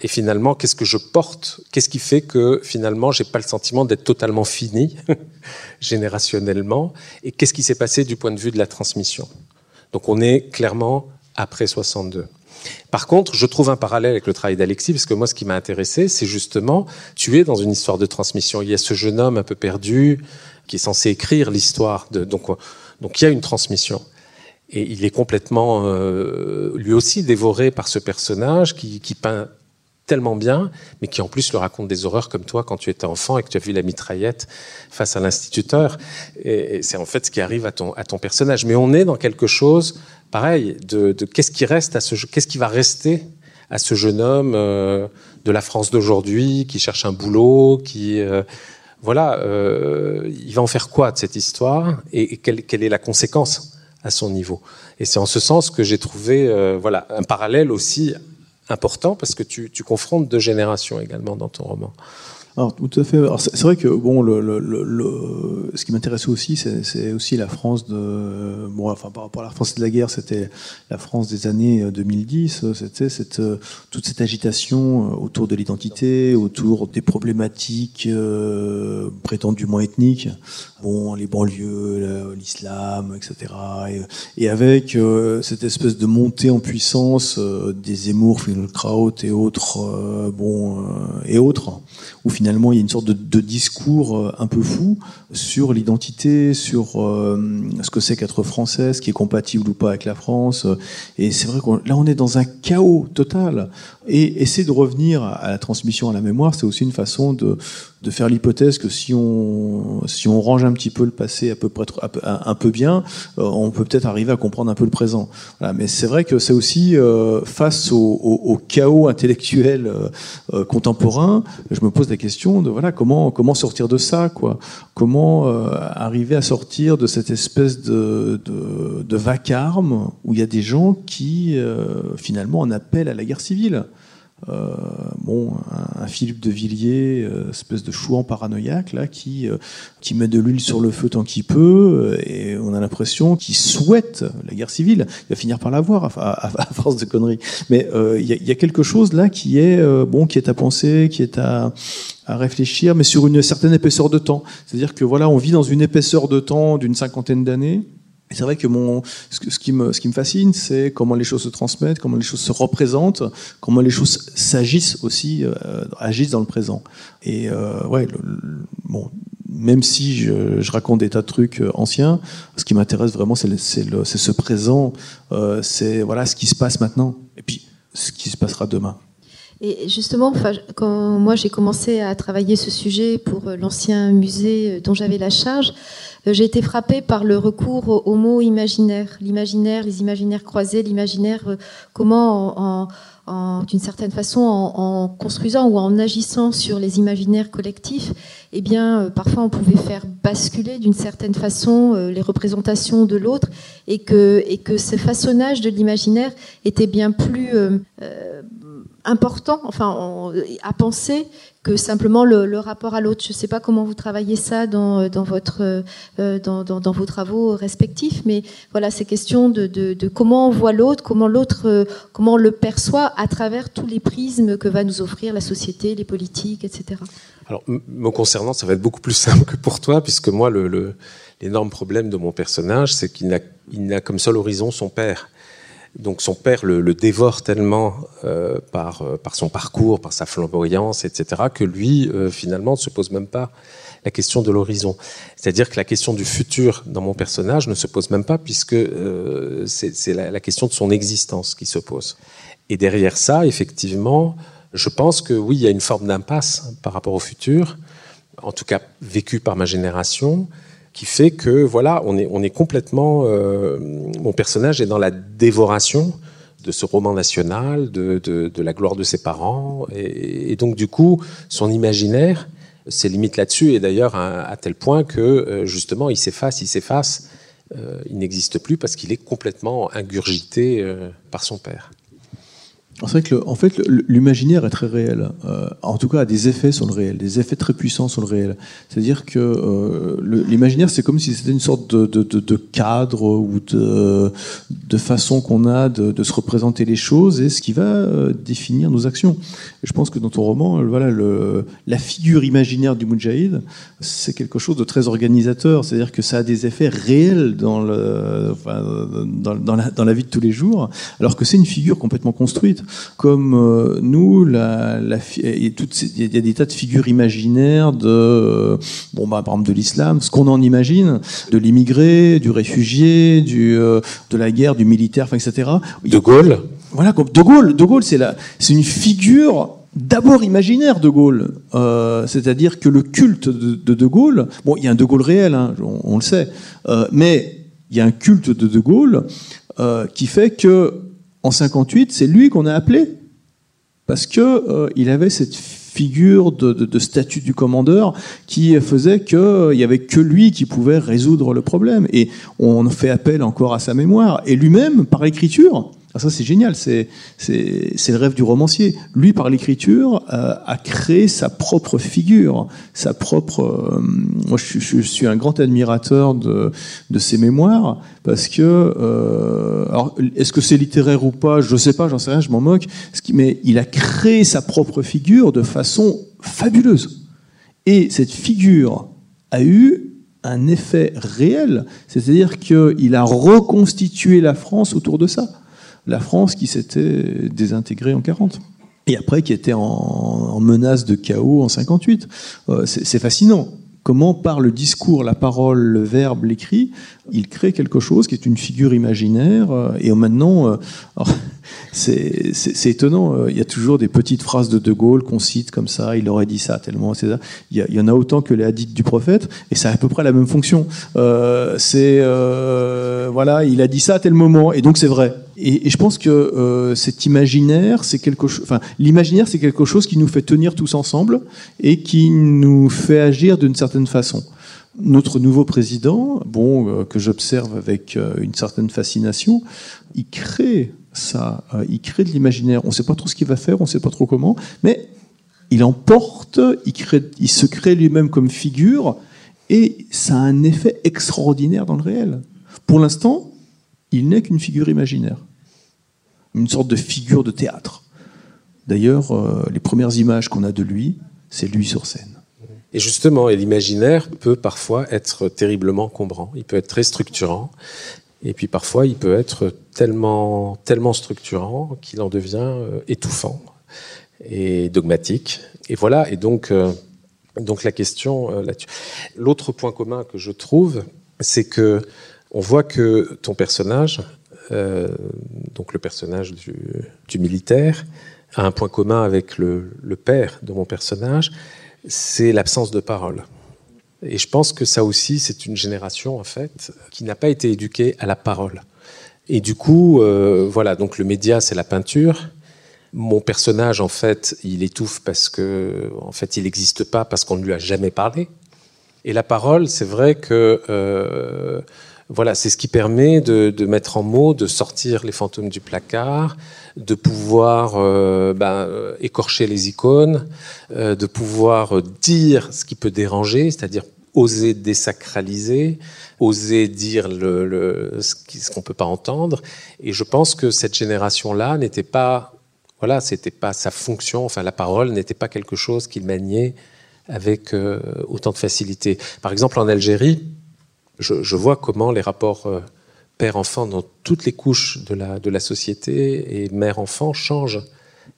Et finalement, qu'est-ce que je porte? Qu'est-ce qui fait que finalement, j'ai pas le sentiment d'être totalement fini *laughs* générationnellement? Et qu'est-ce qui s'est passé du point de vue de la transmission? Donc, on est clairement après 62. Par contre, je trouve un parallèle avec le travail d'Alexis, parce que moi, ce qui m'a intéressé, c'est justement, tu es dans une histoire de transmission. Il y a ce jeune homme un peu perdu qui est censé écrire l'histoire. Donc, donc, il y a une transmission. Et il est complètement, euh, lui aussi, dévoré par ce personnage qui, peint tellement bien, mais qui en plus le raconte des horreurs comme toi quand tu étais enfant et que tu as vu la mitraillette face à l'instituteur. Et, c'est en fait ce qui arrive à ton, personnage. Mais on est dans quelque chose, pareil, de, qu'est-ce qui reste à ce, qu'est-ce qui va rester à ce jeune homme euh, de la France d'aujourd'hui qui cherche un boulot, qui euh, voilà, il va en faire quoi de cette histoire et, quelle est la conséquence à son niveau. Et c'est en ce sens que j'ai trouvé euh, voilà, un parallèle aussi important parce que tu, tu, confrontes deux générations également dans ton roman. Alors, tout à fait. C'est vrai que bon, le, le, le, ce qui m'intéressait aussi, c'est aussi la France de, bon, enfin par rapport à la France de la guerre, c'était la France des années 2010. C'était cette toute cette agitation autour de l'identité, autour des problématiques euh, prétendument ethniques. Bon, les banlieues, l'islam, etc. Et, et avec euh, cette espèce de montée en puissance euh, des Zemmour, Finkelkraut et autres, euh, bon, euh, et autres, où finalement il y a une sorte de, discours euh, un peu fou sur l'identité, sur euh, ce que c'est qu'être français, ce qui est compatible ou pas avec la France. Et c'est vrai que là on est dans un chaos total. Et essayer de revenir à la transmission à la mémoire, c'est aussi une façon de, de faire l'hypothèse que si on, si on range un petit peu le passé à peu près un peu, bien, euh, on peut peut-être arriver à comprendre un peu le présent. Mais c'est vrai que c'est aussi euh, face au, chaos intellectuel euh, contemporain, je me pose la question de voilà comment comment sortir de ça quoi, comment arriver à sortir de cette espèce de, de vacarme où il y a des gens qui finalement en appellent à la guerre civile. Euh, bon, un, Philippe de Villiers, euh, espèce de chouan paranoïaque là, qui euh, qui met de l'huile sur le feu tant qu'il peut, et on a l'impression qu'il souhaite la guerre civile. Il va finir par l'avoir à, à, à, force de conneries. Mais il y, y, a quelque chose là qui est bon, qui est à penser, qui est à à réfléchir, mais sur une certaine épaisseur de temps. C'est-à-dire que voilà, on vit dans une épaisseur de temps d'une cinquantaine d'années c'est vrai que mon, ce, qui me, ce qui me fascine, c'est comment les choses se transmettent, comment les choses se représentent, comment les choses s'agissent aussi, euh, agissent dans le présent. Et euh, ouais, bon, même si je, je, raconte des tas de trucs euh, anciens, ce qui m'intéresse vraiment, c'est ce présent, euh, c'est voilà ce qui se passe maintenant, et puis ce qui se passera demain. Et justement, quand moi j'ai commencé à travailler ce sujet pour l'ancien musée dont j'avais la charge, j'ai été frappée par le recours au mot imaginaire, l'imaginaire, les imaginaires croisés, l'imaginaire, euh, comment en, en, d'une certaine façon, en, en, construisant ou en agissant sur les imaginaires collectifs, eh bien, parfois on pouvait faire basculer d'une certaine façon les représentations de l'autre, et que, et que ce façonnage de l'imaginaire était bien plus euh, important, enfin, à penser que simplement le, rapport à l'autre. Je ne sais pas comment vous travaillez ça dans, dans votre, euh, dans, dans, vos travaux respectifs, mais voilà, ces questions de, de, comment on voit l'autre, comment l'autre, euh, comment on le perçoit à travers tous les prismes que va nous offrir la société, les politiques, etc. Alors, me concernant, ça va être beaucoup plus *laughs* simple que pour toi, puisque moi, l'énorme problème de mon personnage, c'est qu'il n'a, il n'a comme seul horizon son père. Donc son père le, dévore tellement euh, par, euh, par son parcours, par sa flamboyance, etc., que lui, euh, finalement, ne se pose même pas la question de l'horizon. C'est-à-dire que la question du futur dans mon personnage ne se pose même pas, puisque c'est la, la, question de son existence qui se pose. Et derrière ça, effectivement, je pense que oui, il y a une forme d'impasse par rapport au futur, en tout cas vécu par ma génération, qui fait que voilà, on est, on est complètement. Euh, mon personnage est dans la dévoration de ce roman national, de, de, la gloire de ses parents, et, donc du coup, son imaginaire, c'est limite là-dessus, et d'ailleurs à, tel point que euh, justement, il s'efface, il s'efface, euh, il n'existe plus parce qu'il est complètement ingurgité par son père. C'est vrai que en fait, l'imaginaire est très réel. Euh, en tout cas, a des effets sur le réel, des effets très puissants sur le réel. C'est-à-dire que euh, l'imaginaire, c'est comme si c'était une sorte de, cadre ou de, façon qu'on a de, se représenter les choses et ce qui va euh, définir nos actions. Et je pense que dans ton roman, voilà, la figure imaginaire du Moudjahid, c'est quelque chose de très organisateur. C'est-à-dire que ça a des effets réels dans la vie de tous les jours, alors que c'est une figure complètement construite comme euh, nous, la, la, il, y a des tas de figures imaginaires de, euh, bon, bah, par exemple de l'islam, ce qu'on en imagine, de l'immigré, du réfugié, du, euh, de la guerre, du militaire, etc. De Gaulle. Voilà, De Gaulle. De Gaulle, c'est la, c'est une figure d'abord imaginaire de Gaulle, euh, c'est-à-dire que le culte de, de, de Gaulle, bon, il y a un De Gaulle réel, hein, on, on, le sait, euh, mais il y a un culte de De Gaulle euh, qui fait que en 58, c'est lui qu'on a appelé parce que euh, il avait cette figure de, de, statut du commandeur qui faisait qu'il euh, n'y avait que lui qui pouvait résoudre le problème. Et on fait appel encore à sa mémoire. Et lui-même, par l'écriture, ah, ça, c'est génial. C'est, le rêve du romancier. Lui, par l'écriture, euh, a créé sa propre figure, sa propre. Euh, moi, je, suis un grand admirateur de, de ses mémoires parce que. Euh, alors, est-ce que c'est littéraire ou pas? Je ne sais pas. J'en sais rien. Je m'en moque. Mais il a créé sa propre figure de façon fabuleuse. Et cette figure a eu un effet réel, c'est-à-dire qu'il a reconstitué la France autour de ça la France qui s'était désintégrée en 40 et après qui était en, menace de chaos en 58. Euh, c'est fascinant. Comment par le discours, la parole, le verbe, l'écrit, il crée quelque chose qui est une figure imaginaire. Euh, et maintenant, euh, c'est étonnant. Euh, il y a toujours des petites phrases de De Gaulle qu'on cite comme ça. Il aurait dit ça tellement. Ça. Il, y en a autant que les hadiths du prophète, et ça a à peu près la même fonction. Euh, c'est euh, voilà, il a dit ça à tel moment, et donc c'est vrai. Et, je pense que cet imaginaire, c'est quelque chose. Enfin, l'imaginaire, c'est quelque chose qui nous fait tenir tous ensemble et qui nous fait agir d'une certaine façon. Notre nouveau président, bon, que j'observe avec une certaine fascination, il crée ça. Euh, il crée de l'imaginaire. On ne sait pas trop ce qu'il va faire, on ne sait pas trop comment, mais il emporte, il, se crée lui-même comme figure, et ça a un effet extraordinaire dans le réel. Pour l'instant, il n'est qu'une figure imaginaire, une sorte de figure de théâtre. D'ailleurs, euh, les premières images qu'on a de lui, c'est lui sur scène. Et justement, l'imaginaire peut parfois être terriblement encombrant, il peut être très structurant, et puis parfois, il peut être tellement, tellement structurant qu'il en devient euh, étouffant et dogmatique. Et voilà. Et donc, euh, donc la question euh, là-dessus. L'autre point commun que je trouve, c'est que on voit que ton personnage, donc le personnage du, militaire, a un point commun avec le père de mon personnage, c'est l'absence de parole. Et je pense que ça aussi, c'est une génération, en fait, qui n'a pas été éduquée à la parole. Et du coup, euh, voilà, donc le média, c'est la peinture. Mon personnage, en fait, il étouffe parce que, en fait, il n'existe pas parce qu'on ne lui a jamais parlé. Et la parole, c'est vrai que, euh, voilà, c'est ce qui permet de, mettre en mots, de sortir les fantômes du placard, de pouvoir ben, écorcher les icônes, de pouvoir dire ce qui peut déranger, c'est-à-dire oser désacraliser, oser dire ce qu'on ne peut pas entendre. Et je pense que cette génération-là n'était pas, voilà, c'était pas sa fonction, enfin la parole n'était pas quelque chose qu'il maniait avec euh, autant de facilité. Par exemple, en Algérie, je, vois comment les rapports euh, père-enfant dans toutes les couches de la, de la société et mère-enfant changent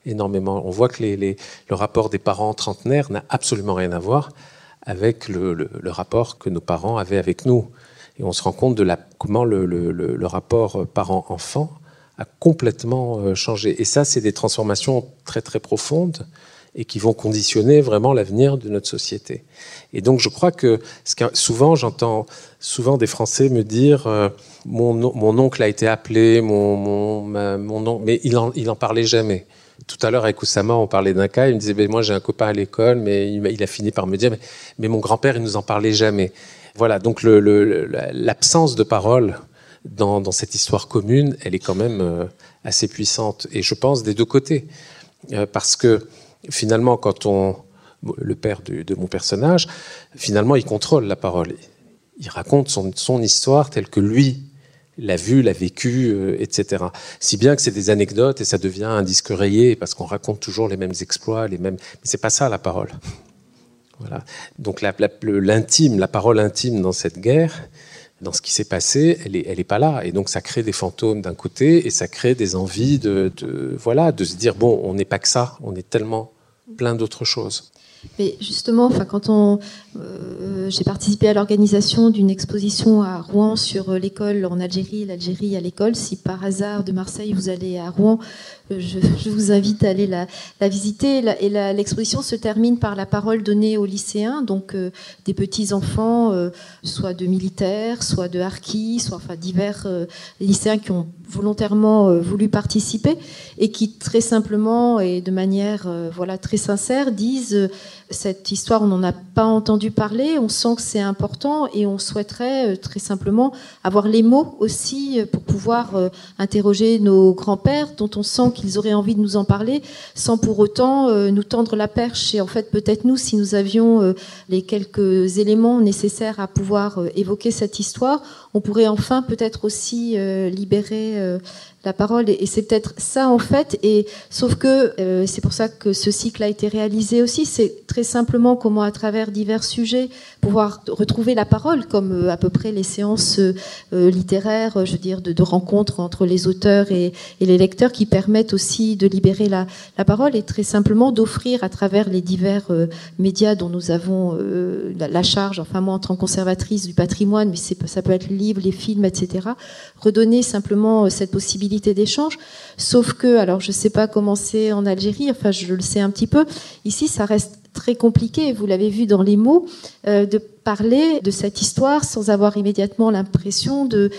énormément. On voit que le rapport des parents trentenaires n'a absolument rien à voir avec le, rapport que nos parents avaient avec nous. Et on se rend compte de la, comment le, rapport parent-enfant a complètement euh, changé. Et ça, c'est des transformations très très profondes et qui vont conditionner vraiment l'avenir de notre société. Et donc, je crois que, souvent, j'entends souvent des Français me dire euh, mon, mon, oncle a été appelé, mon, mon, mais il en, il en parlait jamais. Tout à l'heure, avec Oussama, on parlait d'un cas. Il me disait ben, Moi, j'ai un copain à l'école, mais il, a fini par me dire Mais, mon grand-père, il nous en parlait jamais. Voilà, donc l'absence de parole dans, cette histoire commune, elle est quand même euh, assez puissante. Et je pense des deux côtés. Euh, parce que finalement, quand on. Le père de mon personnage, finalement, il contrôle la parole. Il raconte son, son histoire telle que lui l'a vu, l'a vécu, euh, etc. Si bien que c'est des anecdotes et ça devient un disque rayé parce qu'on raconte toujours les mêmes exploits, les mêmes. Mais c'est pas ça la parole. Voilà. Donc l'intime, la, parole intime dans cette guerre, dans ce qui s'est passé, elle est, elle est pas là. Et donc ça crée des fantômes d'un côté et ça crée des envies de, de voilà, de se dire bon, on n'est pas que ça, on est tellement plein d'autres choses. Mais justement, enfin, quand on, euh, j'ai participé à l'organisation d'une exposition à Rouen sur euh, l'école en Algérie, l'Algérie à l'école. Si par hasard de Marseille vous allez à Rouen, euh, je, vous invite à aller la, visiter. Et l'exposition se termine par la parole donnée aux lycéens, donc des petits enfants, soit de militaires, soit de harkis, soit enfin divers lycéens qui ont volontairement voulu participer et qui très simplement et de manière voilà très sincère disent cette histoire, on n'en a pas entendu parler, on sent que c'est important et on souhaiterait euh, très simplement avoir les mots aussi euh, pour pouvoir euh, interroger nos grands-pères dont on sent qu'ils auraient envie de nous en parler sans pour autant nous tendre la perche. Et en fait, peut-être nous, si nous avions les quelques éléments nécessaires à pouvoir évoquer cette histoire, on pourrait enfin peut-être aussi libérer la parole. Et, c'est peut-être ça en fait. Et sauf que euh, c'est pour ça que ce cycle a été réalisé aussi. C'est très simplement comment, à travers divers sujets, pouvoir retrouver la parole, comme euh, à peu près les séances euh, littéraires, je veux dire, de, rencontres entre les auteurs et, les lecteurs, qui permettent aussi de libérer la, parole et très simplement d'offrir à travers les divers médias dont nous avons la, charge. Enfin moi, en tant que conservatrice du patrimoine, mais ça peut être le livre, les films, etc. Redonner simplement cette possibilité d'échange. Sauf que, alors je ne sais pas comment c'est en Algérie, enfin je le sais un petit peu, ici ça reste très compliqué, vous l'avez vu dans les mots, euh, de parler de cette histoire sans avoir immédiatement l'impression de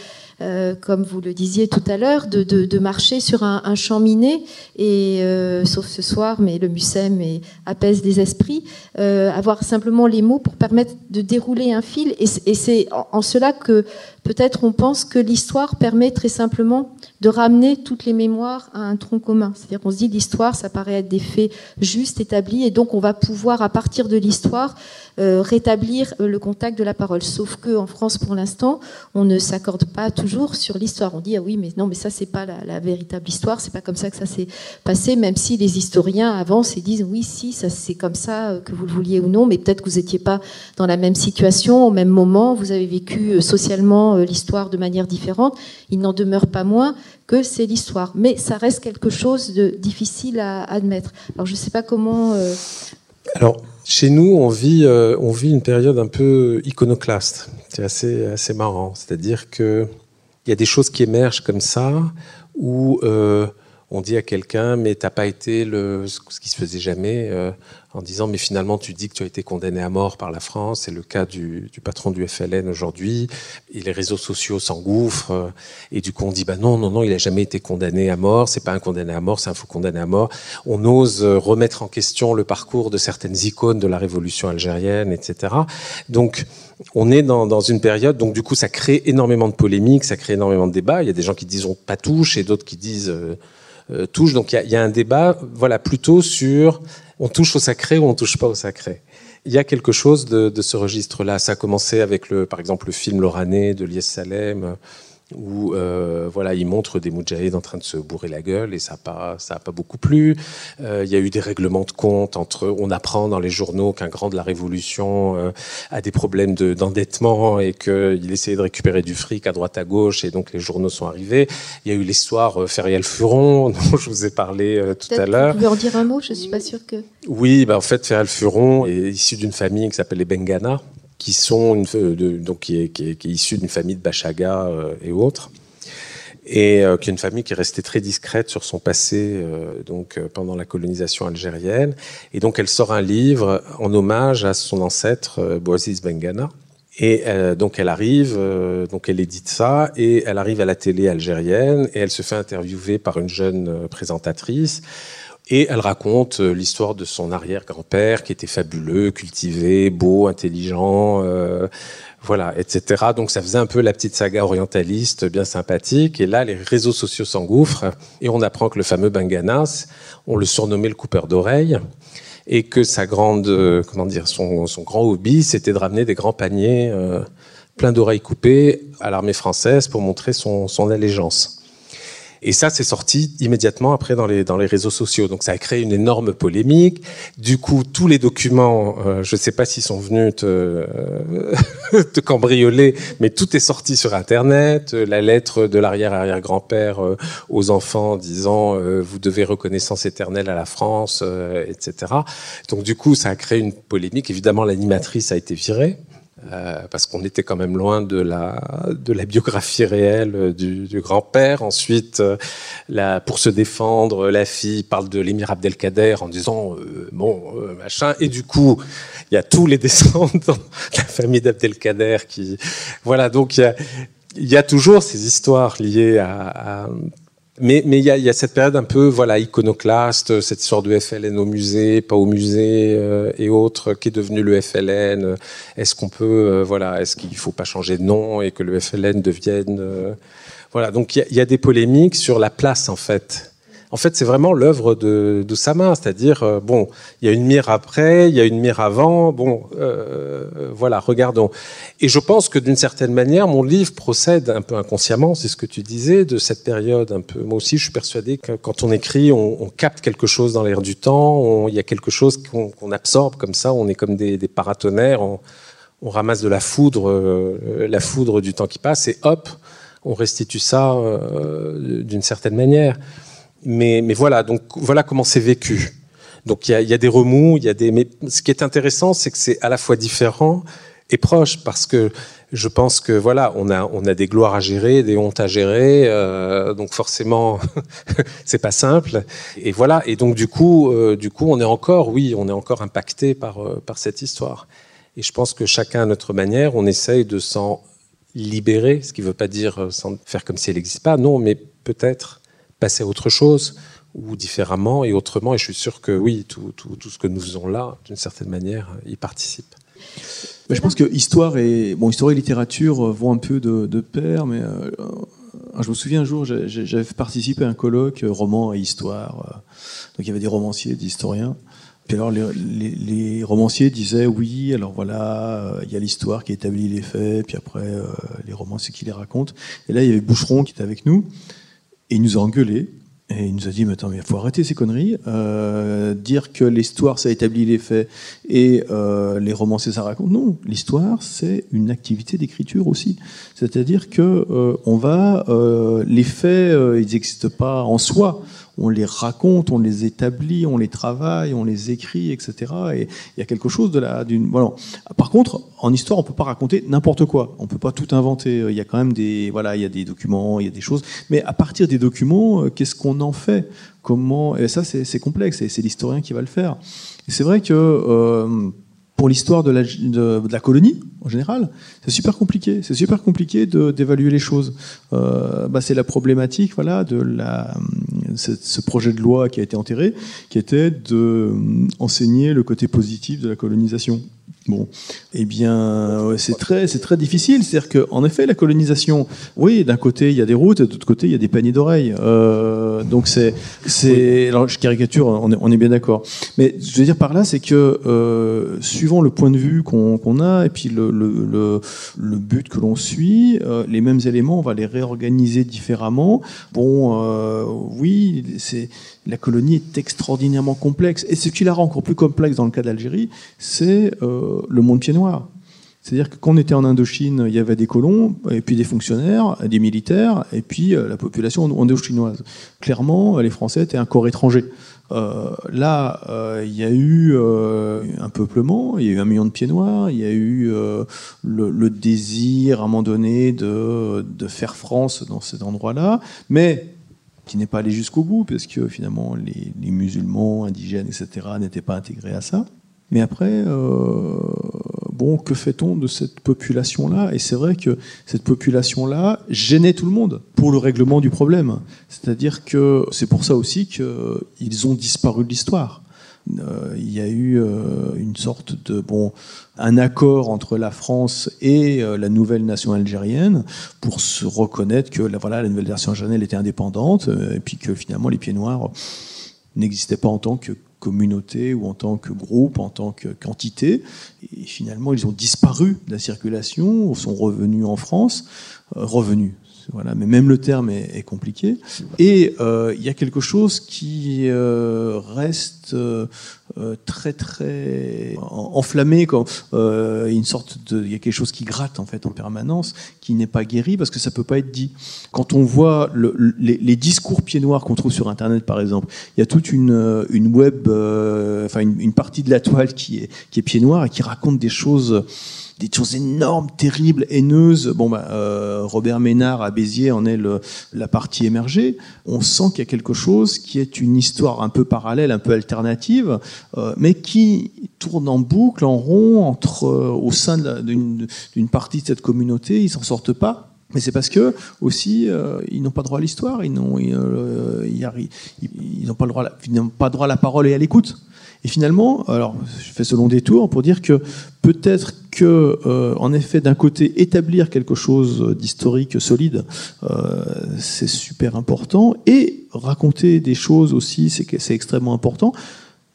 euh, comme vous le disiez tout à l'heure, de, marcher sur un, un champ miné, et euh, sauf ce soir, mais le MUSEM apaise des esprits, euh, avoir simplement les mots pour permettre de dérouler un fil. Et, c'est en, cela que peut-être on pense que l'histoire permet très simplement de ramener toutes les mémoires à un tronc commun. C'est-à-dire qu'on se dit l'histoire, ça paraît être des faits justes, établis, et donc on va pouvoir, à partir de l'histoire, rétablir le contact de la parole. Sauf que en France, pour l'instant, on ne s'accorde pas toujours sur l'histoire. On dit ah oui, mais non, mais ça c'est pas la, véritable histoire, c'est pas comme ça que ça s'est passé. Même si les historiens avancent et disent oui, si, ça c'est comme ça euh, que vous le vouliez ou non, mais peut-être que vous n'étiez pas dans la même situation au même moment. Vous avez vécu euh, socialement l'histoire de manière différente. Il n'en demeure pas moins que c'est l'histoire. Mais ça reste quelque chose de difficile à admettre. Alors je ne sais pas comment. Alors, chez nous, on vit, euh, on vit une période un peu iconoclaste. C'est assez, assez marrant. C'est-à-dire qu'il y a des choses qui émergent comme ça, où euh, on dit à quelqu'un, mais t'as pas été ce qui se faisait jamais, euh, en disant, mais finalement, tu dis que tu as été condamné à mort par la France. C'est le cas du, du, patron du FLN aujourd'hui. Et les réseaux sociaux s'engouffrent. Euh, et du coup, on dit, bah non, non, non, il a jamais été condamné à mort. C'est pas un condamné à mort, c'est un faux condamné à mort. On ose euh, remettre en question le parcours de certaines icônes de la révolution algérienne, etc. Donc, on est dans, dans, une période, donc du coup, ça crée énormément de polémiques, ça crée énormément de débats. Il y a des gens qui disent on pas touche et d'autres qui disent touche. Donc il y, y a, un débat, voilà, plutôt sur on touche au sacré ou on touche pas au sacré? Il y a quelque chose de, de ce registre-là. Ça a commencé avec, le, par exemple, le film Lorané de Lies Salem, où euh, voilà, il montre des moudjaheds en train de se bourrer la gueule et ça n'a pas, ça a pas beaucoup plu. Euh, il y a eu des règlements de compte entre. On apprend dans les journaux qu'un grand de la Révolution euh, a des problèmes de, d'endettement et qu'il essayait de récupérer du fric à droite à gauche et donc les journaux sont arrivés. Il y a eu l'histoire euh, Feriel Furon *laughs* dont je vous ai parlé euh, tout à l'heure. Vous pouvez en dire un mot Je suis pas sûre que. Oui, bah en fait, Feriel Furon est issu d'une famille qui s'appelle les Bengana qui sont de, donc qui est, qui est, qui issue d'une famille de Bachaga euh, et autres, et euh, qui est une famille qui est restée très discrète sur son passé euh, donc euh, pendant la colonisation algérienne. Et donc elle sort un livre en hommage à son ancêtre euh, Bouaziz Bengana. Et euh, donc elle arrive, euh, donc elle édite ça, et elle arrive à la télé algérienne, et elle se fait interviewer par une jeune euh, présentatrice. Et elle raconte euh, l'histoire de son arrière-grand-père qui était fabuleux, cultivé, beau, intelligent, euh, voilà, etc. Donc ça faisait un peu la petite saga orientaliste, bien sympathique. Et là, les réseaux sociaux s'engouffrent et on apprend que le fameux Banganas, on le surnommait le coupeur d'oreilles et que sa grande, euh, comment dire, son, grand hobby, c'était de ramener des grands paniers euh, pleins d'oreilles coupées à l'armée française pour montrer son, son allégeance. Et ça, c'est sorti immédiatement après dans les, dans les réseaux sociaux. Donc ça a créé une énorme polémique. Du coup, tous les documents, euh, je ne sais pas s'ils sont venus te, euh, *laughs* te cambrioler, mais tout est sorti sur Internet. La lettre de l'arrière-arrière-grand-père euh, aux enfants disant euh, vous devez reconnaissance éternelle à la France, euh, etc. Donc du coup, ça a créé une polémique. Évidemment, l'animatrice a été virée. Euh, parce qu'on était quand même loin de la, biographie réelle du, du grand-père. Ensuite, euh, pour se défendre, la fille parle de l'émir Abdelkader en disant euh, bon euh, machin. Et du coup, il y a tous les *laughs* descendants de la famille d'Abdelkader qui, voilà. Donc il y a, toujours ces histoires liées à mais il y a, y a cette période un peu voilà iconoclaste, cette histoire de FLN au musée, pas au musée euh, et autres, qui est devenu le FLN. Est-ce qu'on peut euh, voilà, est-ce qu'il faut pas changer de nom et que le FLN devienne euh, voilà. Donc il y, y a des polémiques sur la place en fait. En fait, c'est vraiment l'œuvre de, de c'est-à-dire euh, bon, il y a une mire après, il y a une mire avant. Bon, euh, voilà, regardons. Et je pense que d'une certaine manière, mon livre procède un peu inconsciemment, c'est ce que tu disais, de cette période un peu. Moi aussi, je suis persuadé que quand on écrit, on, on capte quelque chose dans l'air du temps. Il y a quelque chose qu'on qu'on absorbe comme ça. On est comme des, des paratonnerres. On, on ramasse de la foudre, euh, la foudre du temps qui passe, et hop, on restitue ça euh, d'une certaine manière. Mais, voilà, donc voilà comment c'est vécu. Donc il y a, des remous, il y a des. Mais ce qui est intéressant, c'est que c'est à la fois différent et proche, parce que je pense que voilà, on a on a des gloires à gérer, des hontes à gérer, euh, donc forcément *laughs* c'est pas simple. Et voilà, et donc du coup, euh, du coup, on est encore, oui, on est encore impacté par euh, par cette histoire. Et je pense que chacun à notre manière, on essaye de s'en libérer, ce qui ne veut pas dire faire comme si elle n'existe pas, non, mais peut-être passer à autre chose ou différemment et autrement. Et je suis sûr que oui, tout, tout, tout ce que nous faisons là, d'une certaine manière, y participe. Je pense que histoire et bon, histoire et littérature euh, vont un peu de, pair, mais euh, euh, je me souviens un jour, j'avais participé à un colloque roman et histoire. donc il y avait des romanciers, des historiens. Puis alors les, les- romanciers disaient oui, alors voilà, il y a l'histoire qui établit les faits, puis après euh, les romanciers qui les racontent. Et là il y avait Boucheron qui était avec nous et il nous a engueulé. Et il nous a dit, mais attends, il faut arrêter ces conneries. Euh, dire que l'histoire, ça établit les faits et euh, les romanciers, ça raconte. Non, l'histoire, c'est une activité d'écriture aussi. C'est-à-dire que euh, on va, les faits, ils n'existent pas en soi. On les raconte, on les établit, on les travaille, on les écrit, etc. Et il y a quelque chose de la, d'une, voilà. Par contre, en histoire, on peut pas raconter n'importe quoi. On peut pas tout inventer. Il y a quand même des, voilà, il y a des documents, il y a des choses. Mais à partir des documents, euh, qu'est-ce qu'on en fait? Comment? Et ça, c'est complexe. Et c'est l'historien qui va le faire. C'est vrai que euh, pour l'histoire de la, de, de la colonie, en général, c'est super compliqué. C'est super compliqué de- d'évaluer les choses. Euh, bah, c'est la problématique, voilà, de la, ce, projet de loi qui a été enterré, qui était de euh, le côté positif de la colonisation. Bon, eh bien, c'est très, c'est très difficile. C'est-à-dire qu'en effet, la colonisation, oui, d'un côté il y a des routes, et de l'autre côté il y a des paniers d'oreilles. Euh, donc c'est, c'est, alors je caricature, on est, on est bien d'accord. Mais je veux dire par là, c'est que euh, suivant le point de vue qu'on, qu'on a et puis le, le, le, le but que l'on suit, euh, les mêmes éléments, on va les réorganiser différemment. Bon, oui, c'est la colonie est extraordinairement complexe. Et ce qui la rend encore plus complexe dans le cas d'Algérie, c'est euh, le monde pied noir. C'est-à-dire que quand on était en Indochine, il y avait des colons, et puis des fonctionnaires, des militaires, et puis euh, la population indochinoise. Clairement, les Français étaient un corps étranger. Euh, là, euh, il y a eu euh, un peuplement, il y a eu un million de pieds noirs, il y a eu euh, le, le, désir à un moment donné de, de faire France dans cet endroit-là, mais qui n'est pas allé jusqu'au bout, parce que finalement les, musulmans, indigènes, etc., n'étaient pas intégrés à ça. Mais après, euh, bon, que fait-on de cette population-là? Et c'est vrai que cette population-là gênait tout le monde pour le règlement du problème. C'est-à-dire que c'est pour ça aussi qu'ils ont disparu de l'histoire. Euh, il y a eu euh, une sorte de bon un accord entre la France et euh, la nouvelle nation algérienne pour se reconnaître que la, voilà la nouvelle nation algérienne était indépendante et puis que finalement les pieds noirs n'existaient pas en tant que communauté ou en tant que groupe, en tant que quantité. Et finalement, ils ont disparu de la circulation, sont revenus en France, revenus. Voilà, mais même le terme est, est compliqué. Et euh, il y a quelque chose qui euh, reste euh, très très enflammé, quand une sorte de, il y a quelque chose qui gratte en fait en permanence, qui n'est pas guéri parce que ça peut pas être dit. Quand on voit le, les, les, discours pieds noirs qu'on trouve sur Internet par exemple, il y a toute une, une web, enfin une, une, partie de la toile qui est qui est pieds noirs et qui raconte des choses des choses énormes, terribles, haineuses. Bon, bah, euh, Robert Ménard à Béziers en est la partie émergée. On sent qu'il y a quelque chose qui est une histoire un peu parallèle, un peu alternative, euh, mais qui tourne en boucle, en rond, entre euh, au sein d'une partie de cette communauté. Ils s'en sortent pas. Mais c'est parce que aussi ils n'ont pas droit à l'histoire, ils n'ont pas droit à la parole et à l'écoute. Et finalement, alors je fais ce long détour pour dire que peut-être que, euh, en effet, d'un côté, établir quelque chose d'historique solide, euh, c'est super important, et raconter des choses aussi, c'est extrêmement important,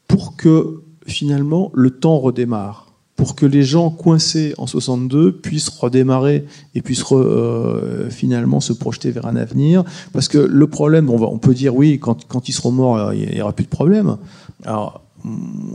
pour que finalement le temps redémarre pour que les gens coincés en 62 puissent redémarrer et puissent euh, finalement se projeter vers un avenir. Parce que le problème, on, peut dire oui, quand, quand ils seront morts, il n'y aura plus de problème. Alors,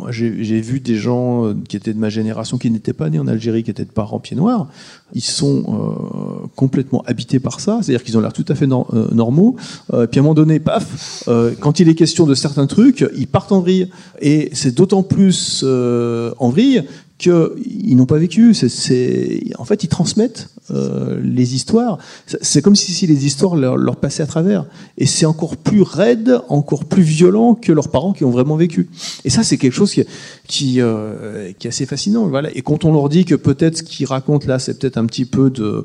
j'ai vu des gens euh, qui étaient de ma génération, qui n'étaient pas nés en Algérie, qui étaient de parents pieds noirs. Ils sont euh, complètement habités par ça, c'est-à-dire qu'ils ont l'air tout à fait euh, normaux. Puis à un moment donné, paf, quand il est question de certains trucs, ils partent en vrille. Et c'est d'autant plus en vrille qu'ils n'ont pas vécu. C est, c est, en fait, ils transmettent euh, les histoires. C'est comme si, si, les histoires leur, leur, passaient à travers. Et c'est encore plus raide, encore plus violent que leurs parents qui ont vraiment vécu. Et ça, c'est quelque chose qui, qui, euh, qui, est assez fascinant. Voilà. Et quand on leur dit que peut-être ce qu'ils racontent là, c'est peut-être un petit peu de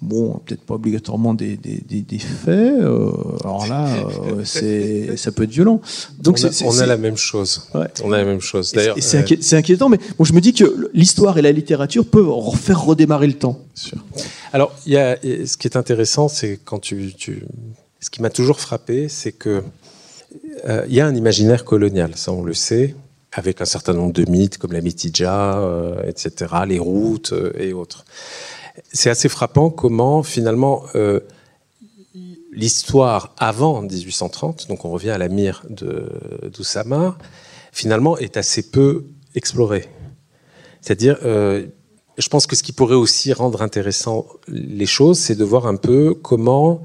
bon, peut-être pas obligatoirement des, des, des faits. Euh, alors là, euh, *laughs* c'est, ça peut être violent. Donc on, a, c'est, on a la même chose. Ouais. On a la même chose. D'ailleurs, c'est, inquiétant, c'est inquiétant, mais bon, je me dis que l'histoire et la littérature peuvent faire redémarrer le temps. Sûr. Alors, il y a, ce qui est intéressant, c'est quand tu, tu ce qui m'a toujours frappé, c'est que euh, il y a un imaginaire colonial, ça on le sait, avec un certain nombre de mythes comme la Mitidja, euh, etc., les routes euh, et autres c'est assez frappant comment finalement euh, l'histoire avant 1830, donc on revient à la mire d'Oussama, finalement est assez peu explorée. C'est-à-dire, euh, je pense que ce qui pourrait aussi rendre intéressant les choses, c'est de voir un peu comment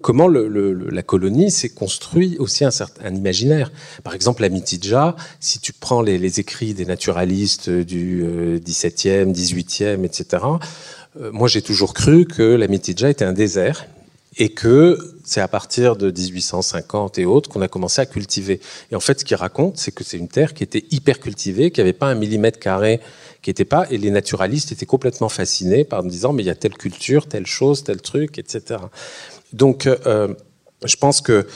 comment la colonie s'est construit aussi un certain imaginaire. Par exemple, la Mitidja, si tu prends les, écrits des naturalistes du euh, 17e, 18e, etc., moi j'ai toujours cru que la Mitidja était un désert et que c'est à partir de 1850 et autres qu'on a commencé à cultiver. Et en fait, ce qu'il raconte, c'est que c'est une terre qui était hyper cultivée, qui n'avait pas un millimètre carré, qui n'était pas, et les naturalistes étaient complètement fascinés par me disant, mais il y a telle culture, telle chose, tel truc, etc. Donc, euh, je pense que,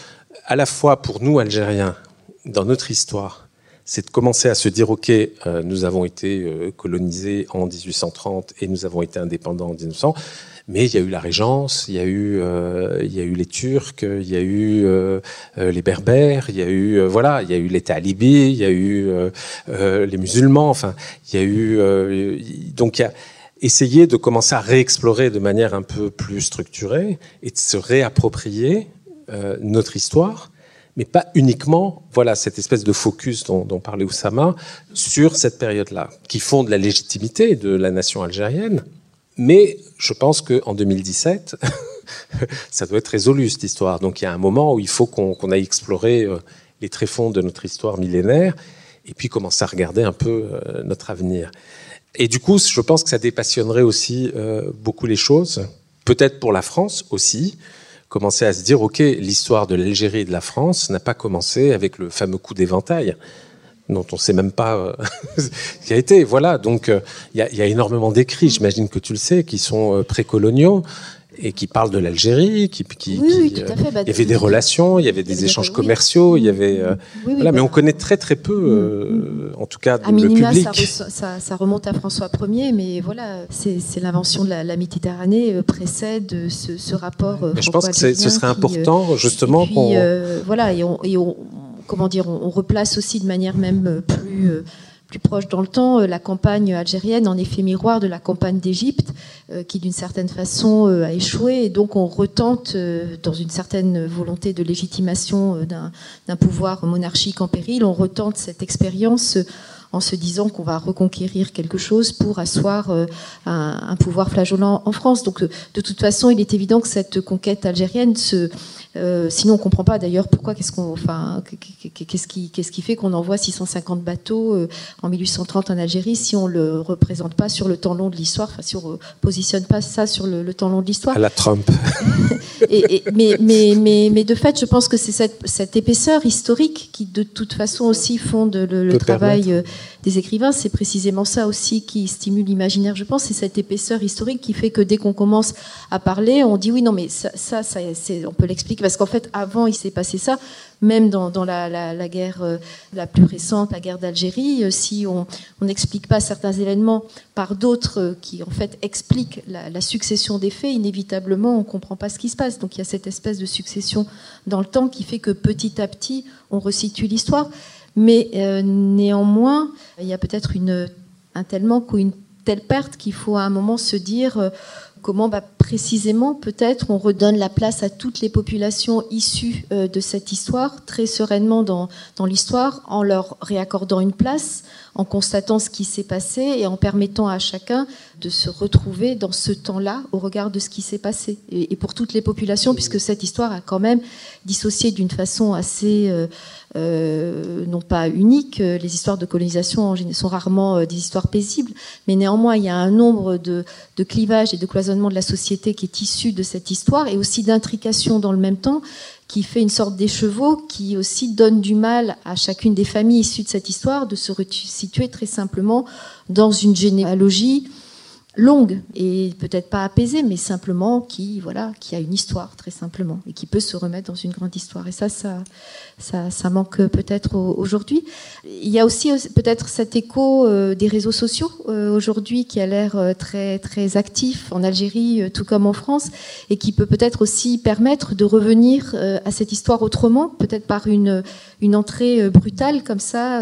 à la fois pour nous, Algériens, dans notre histoire, c'est de commencer à se dire, OK, euh, nous avons été euh, colonisés en 1830 et nous avons été indépendants en 1900, mais il y a eu la Régence, il y a eu, euh, il y a eu les Turcs, il y a eu les Berbères, il y a eu, voilà, il y a eu les talibis, il y a eu les musulmans, enfin, il y a eu, donc il y a essayer de commencer à réexplorer de manière un peu plus structurée et de se réapproprier notre histoire mais pas uniquement, voilà, cette espèce de focus dont, parlait Oussama sur cette période-là, qui fonde la légitimité de la nation algérienne. Mais je pense qu'en 2017, *laughs* ça doit être résolu cette histoire. Donc il y a un moment où il faut qu'on qu aille explorer euh, les tréfonds de notre histoire millénaire et puis commencer à regarder un peu euh, notre avenir. Et du coup, je pense que ça dépassionnerait aussi euh, beaucoup les choses, peut-être pour la France aussi, commencer à se dire, OK, l'histoire de l'Algérie et de la France n'a pas commencé avec le fameux coup d'éventail dont on ne sait même pas euh, *laughs* ce qui a été. Voilà, donc euh, il y, a énormément d'écrits, j'imagine que tu le sais, qui sont euh, précoloniaux et qui parlent de l'Algérie, qui, qui, oui, tout à fait. Bah, il y avait des relations, il y avait des échanges commerciaux, il y avait voilà, mais bah, on connaît très très peu, mm, mm. en tout cas à le public. Ça, ça, ça, remonte à François Ier, mais voilà, c'est l'invention de la, la, Méditerranée précède ce, ce rapport. Mais je pense que ce serait important justement. Puis, voilà, et on, et on comment dire, on, replace aussi de manière même plus plus proche dans le temps, la campagne algérienne, en effet miroir de la campagne d'Égypte, qui d'une certaine façon a échoué. Et donc on retente, dans une certaine volonté de légitimation d'un pouvoir monarchique en péril, on retente cette expérience en se disant qu'on va reconquérir quelque chose pour asseoir un, un, pouvoir flageolant en France. Donc de toute façon, il est évident que cette conquête algérienne se euh, sinon, on comprend pas d'ailleurs pourquoi, qu'est-ce qu'on, enfin, qu'est-ce qui, qu'est-ce qui fait qu'on envoie 650 bateaux euh, en 1830 en Algérie si on le représente pas sur le temps long de l'histoire, enfin, si on positionne pas ça sur le, temps long de l'histoire. À la Trump. *laughs* et, mais, mais, mais, mais, de fait, je pense que c'est cette, cette, épaisseur historique qui, de toute façon, aussi fonde le, le travail euh, des écrivains. C'est précisément ça aussi qui stimule l'imaginaire, je pense. C'est cette épaisseur historique qui fait que dès qu'on commence à parler, on dit oui, non, mais ça, ça, on peut l'expliquer parce qu'en fait, avant, il s'est passé ça, même dans, la, guerre euh, la plus récente, la guerre d'Algérie, euh, si on n'explique pas certains événements par d'autres euh, qui, en fait, expliquent la, la, succession des faits, inévitablement, on ne comprend pas ce qui se passe. Donc, il y a cette espèce de succession dans le temps qui fait que petit à petit, on resitue l'histoire. Mais euh, néanmoins, il y a peut-être un tel manque ou une telle perte qu'il faut à un moment se dire comment bah, précisément peut-être on redonne la place à toutes les populations issues euh, de cette histoire très sereinement dans l'histoire en leur réaccordant une place, en constatant ce qui s'est passé et en permettant à chacun de se retrouver dans ce temps-là au regard de ce qui s'est passé. Et, pour toutes les populations, puisque cette histoire a quand même dissocié d'une façon assez... Euh, euh, non pas unique. Les histoires de colonisation sont rarement euh, des histoires paisibles, mais néanmoins, il y a un nombre de, de clivages et de cloisonnements de la société qui est issu de cette histoire et aussi d'intrications dans le même temps qui fait une sorte d'écheveau qui aussi donne du mal à chacune des familles issues de cette histoire de se situer très simplement dans une généalogie longue et peut-être pas apaisée, mais simplement qui voilà, qui a une histoire très simplement et qui peut se remettre dans une grande histoire. Et ça, ça, ça, manque peut-être aujourd'hui. Il y a aussi peut-être cet écho euh, des réseaux sociaux euh, aujourd'hui qui a l'air euh, très très actif en Algérie, tout comme en France, et qui peut peut-être aussi permettre de revenir à cette histoire autrement, peut-être par une une entrée brutale comme ça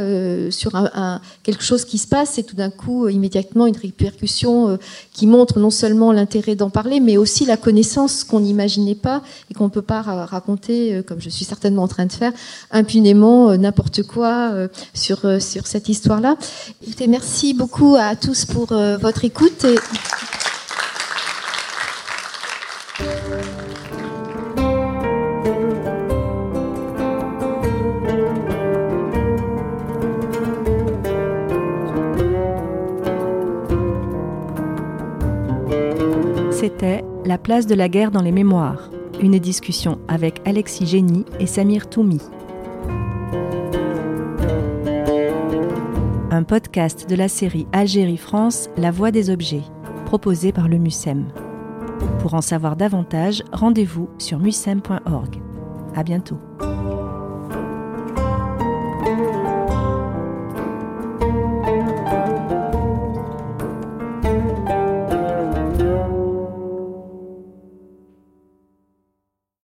sur un, quelque chose qui se passe et tout d'un coup immédiatement une répercussion qui montre non seulement l'intérêt d'en parler, mais aussi la connaissance qu'on n'imaginait pas et qu'on ne peut pas raconter, euh, comme je suis certainement en train de faire, impunément euh, n'importe quoi euh, sur, sur cette histoire-là. Merci beaucoup à tous pour votre écoute. La place de la guerre dans les mémoires, une discussion avec Alexis Génie et Samir Toumi. Un podcast de la série Algérie-France, La Voix des objets, proposé par le MUSEM. Pour en savoir davantage, rendez-vous sur musem.org. À bientôt.